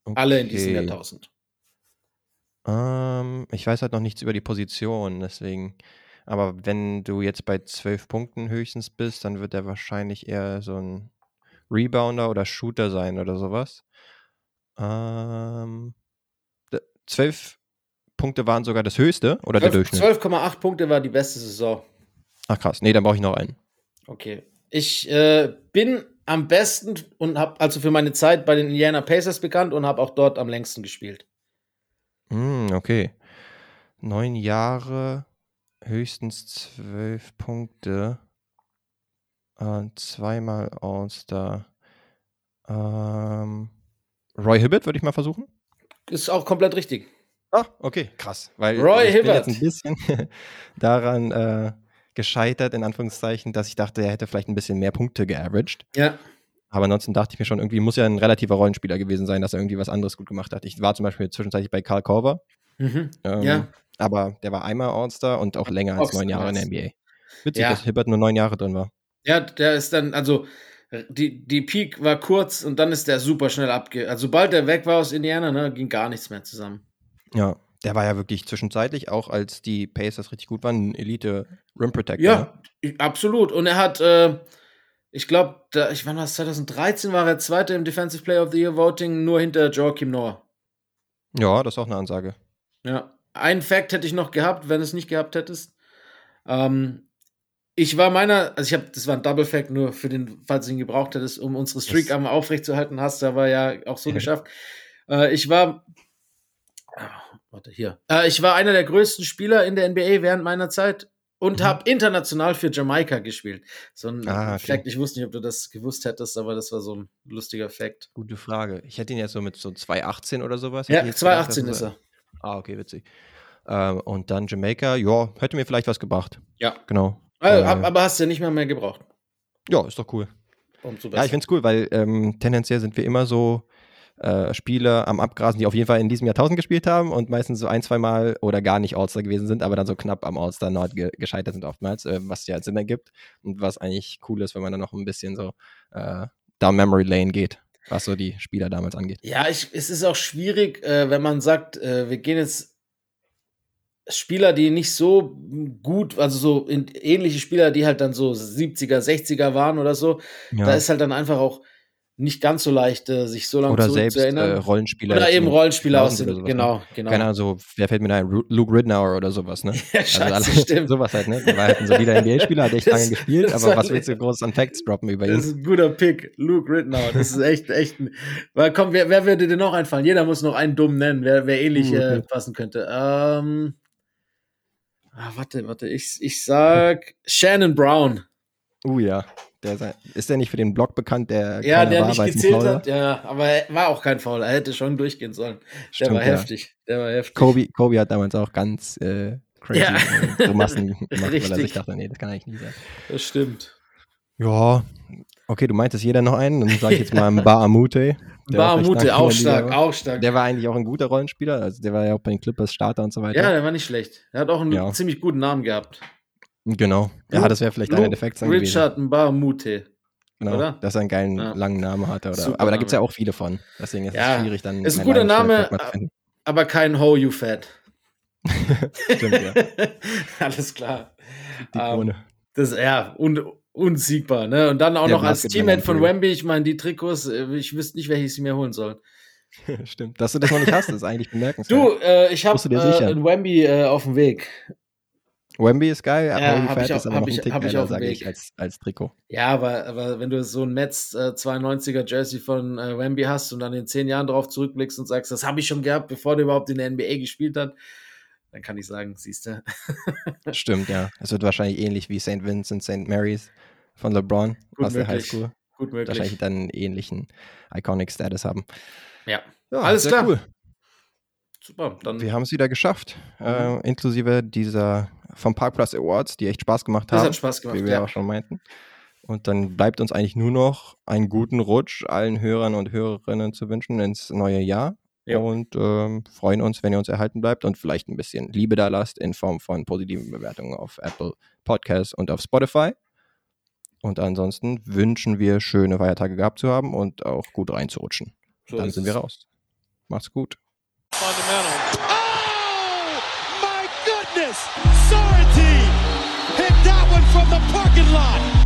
Okay. Alle in diesem Jahrtausend. Ähm, ich weiß halt noch nichts über die Position, deswegen. Aber wenn du jetzt bei zwölf Punkten höchstens bist, dann wird er wahrscheinlich eher so ein Rebounder oder Shooter sein oder sowas. Ähm, zwölf Punkte waren sogar das höchste oder 12, der Durchschnitt? 12,8 Punkte war die beste Saison. Ach krass, nee, dann brauche ich noch einen. Okay. Ich äh, bin am besten und habe also für meine Zeit bei den Indiana Pacers bekannt und habe auch dort am längsten gespielt. Mm, okay. Neun Jahre, höchstens zwölf Punkte. Äh, zweimal All-Star. Ähm, Roy Hibbett würde ich mal versuchen. Ist auch komplett richtig. Ah, okay, krass. Weil Roy ich Hibbert. bin jetzt ein bisschen daran äh, gescheitert, in Anführungszeichen, dass ich dachte, er hätte vielleicht ein bisschen mehr Punkte geaveraged. Ja. Aber ansonsten dachte ich mir schon, irgendwie muss er ein relativer Rollenspieler gewesen sein, dass er irgendwie was anderes gut gemacht hat. Ich war zum Beispiel zwischenzeitlich bei Karl Korver. Mhm. Ähm, ja. Aber der war einmal All-Star und auch länger als neun Jahre in der NBA. Witzig, ja. dass Hibbert nur neun Jahre drin war. Ja, der ist dann, also die, die Peak war kurz und dann ist der super schnell abge. Also sobald der weg war aus Indiana, ne, ging gar nichts mehr zusammen. Ja, der war ja wirklich zwischenzeitlich, auch als die Pacers richtig gut waren, ein Elite Rim Protector. Ja, absolut. Und er hat, äh, ich glaube, ich wann war es 2013 war er Zweiter im Defensive Player of the Year Voting, nur hinter Joachim Noah. Ja, das ist auch eine Ansage. Ja, ein Fact hätte ich noch gehabt, wenn du es nicht gehabt hättest. Ähm, ich war meiner, also ich habe, das war ein Double Fact, nur für den, falls du ihn gebraucht hättest, um unsere Streak einmal aufrechtzuerhalten, hast du aber ja auch so geschafft. Äh, ich war warte, hier. Äh, ich war einer der größten Spieler in der NBA während meiner Zeit und mhm. habe international für Jamaika gespielt. So ein ah, okay. Fact, ich wusste nicht, ob du das gewusst hättest, aber das war so ein lustiger Fact. Gute Frage. Ich hätte ihn jetzt so mit so 2,18 oder sowas. Ja, 2,18 ist er. Ah, okay, witzig. Ähm, und dann Jamaika, ja, hätte mir vielleicht was gebracht. Ja. Genau. Also, Äh, aber hast du ja nicht mal mehr gebraucht. Ja, ist doch cool. Umso Ja, ich finde es cool, weil ähm, tendenziell sind wir immer so äh, Spieler am Abgrasen, die auf jeden Fall in diesem Jahrtausend gespielt haben und meistens so ein, zwei Mal oder gar nicht All-Star gewesen sind, aber dann so knapp am All-Star Nord ge gescheitert sind oftmals, äh, was ja Sinn ergibt und was eigentlich cool ist, wenn man dann noch ein bisschen so äh, down Memory Lane geht, was so die Spieler damals angeht. Ja, ich, es ist auch schwierig, äh, wenn man sagt, äh, wir gehen jetzt Spieler, die nicht so gut, also so ähnliche Spieler, die halt dann so 70er, 60er waren oder so, da ist halt dann einfach auch nicht ganz so leicht, äh, sich so lange oder selbst äh, zurückzuerinnern. Rollenspieler. oder eben Rollenspieler aus 2000 den, oder sowas, ne? genau, genau. Keine Ahnung, so, wer fällt mir da ein? Ru- Luke Ridnour oder sowas, ne? Ja, Also scheiße, alle- stimmt. sowas halt, ne? Der war halt ein solider NBA-Spieler, hat echt Das- lange gespielt, das aber was willst du groß an Facts droppen über Das ihn? ist ein guter Pick, Luke Rittenau. Das ist echt, echt ein. Weil komm, wer, wer würde dir noch einfallen? Jeder muss noch einen dummen nennen, wer, wer ähnlich Uh, äh, passen könnte. Ähm, ah, warte, warte, ich, ich sag Shannon Brown. Uh ja, der ist der nicht für den Blog bekannt, der Ja, der war, nicht gezählt hat, ja, aber er war auch kein Foul. Er hätte schon durchgehen sollen. Der Stimmt, war ja. heftig. Der war heftig. Kobe, Kobe hat damals auch ganz äh, crazy Ja. äh, Grimassen gemacht, weil er Richtig. sich dachte, nee, das kann eigentlich nie sein. Das stimmt. Ja, okay, du meintest jeder noch einen, dann sage ich jetzt mal Mba Amute. der Barmute, der auch stark, auch stark. Der war eigentlich auch ein guter Rollenspieler, also der war ja auch bei den Clippers Starter und so weiter. ja, der war nicht schlecht. Er hat auch einen Ja. ziemlich guten Namen gehabt. Genau. Ja, Luke- das wäre vielleicht einer der Facts gewesen. Richard Mbarmute. Genau, oder? dass er einen geilen Ja. langen Namen hatte. Oder, Super aber da gibt es ja auch viele von. Deswegen ist Ja, es schwierig, dann. ist ein guter Name. Aber kein Ho, you fat. Stimmt, ja. Alles klar. Die Ähm, Krone. Das ja un, unsiegbar, ne? Und dann auch Der noch als Teammate von. Wemby, ich meine, die Trikots, äh, ich wüsste nicht, welche ich sie mir holen soll. Stimmt. Dass du das noch nicht hast, ist eigentlich bemerkenswert. Du, äh, ich habe äh, sicher? ein Wemby äh, auf dem Weg. Wemby ist geil, Ja, Holy Fat ist aber noch ich- ein Tick geiler, sage ich, als, als Trikot. Ja, aber, aber wenn du so ein Mets äh, 92er Jersey von äh, Wemby hast und dann in zehn Jahren drauf zurückblickst und sagst, das habe ich schon gehabt, bevor der überhaupt in der NBA gespielt hat, dann kann ich sagen, siehst du. Stimmt, ja. Es wird wahrscheinlich ähnlich wie St. Vincent, St. Mary's von LeBron Gut aus der möglich. Highschool. Gut möglich. Wahrscheinlich dann einen ähnlichen Iconic Status haben. Ja, Ja, Alles klar. Cool. super. Dann Wir haben es wieder geschafft, Mhm. äh, inklusive dieser vom Parkplatz Awards, die echt Spaß gemacht das haben. hat Spaß gemacht. wie wir Ja. auch schon meinten. Und dann bleibt uns eigentlich nur noch einen guten Rutsch allen Hörern und Hörerinnen zu wünschen ins neue Jahr. Ja. Und ähm, freuen uns, wenn ihr uns erhalten bleibt und vielleicht ein bisschen Liebe da lasst in Form von positiven Bewertungen auf Apple Podcasts und auf Spotify. Und ansonsten wünschen wir schöne Feiertage gehabt zu haben und auch gut reinzurutschen. So dann sind wir raus. Macht's gut. Fundamental. Oh! Sorrentine hit that one from the parking lot.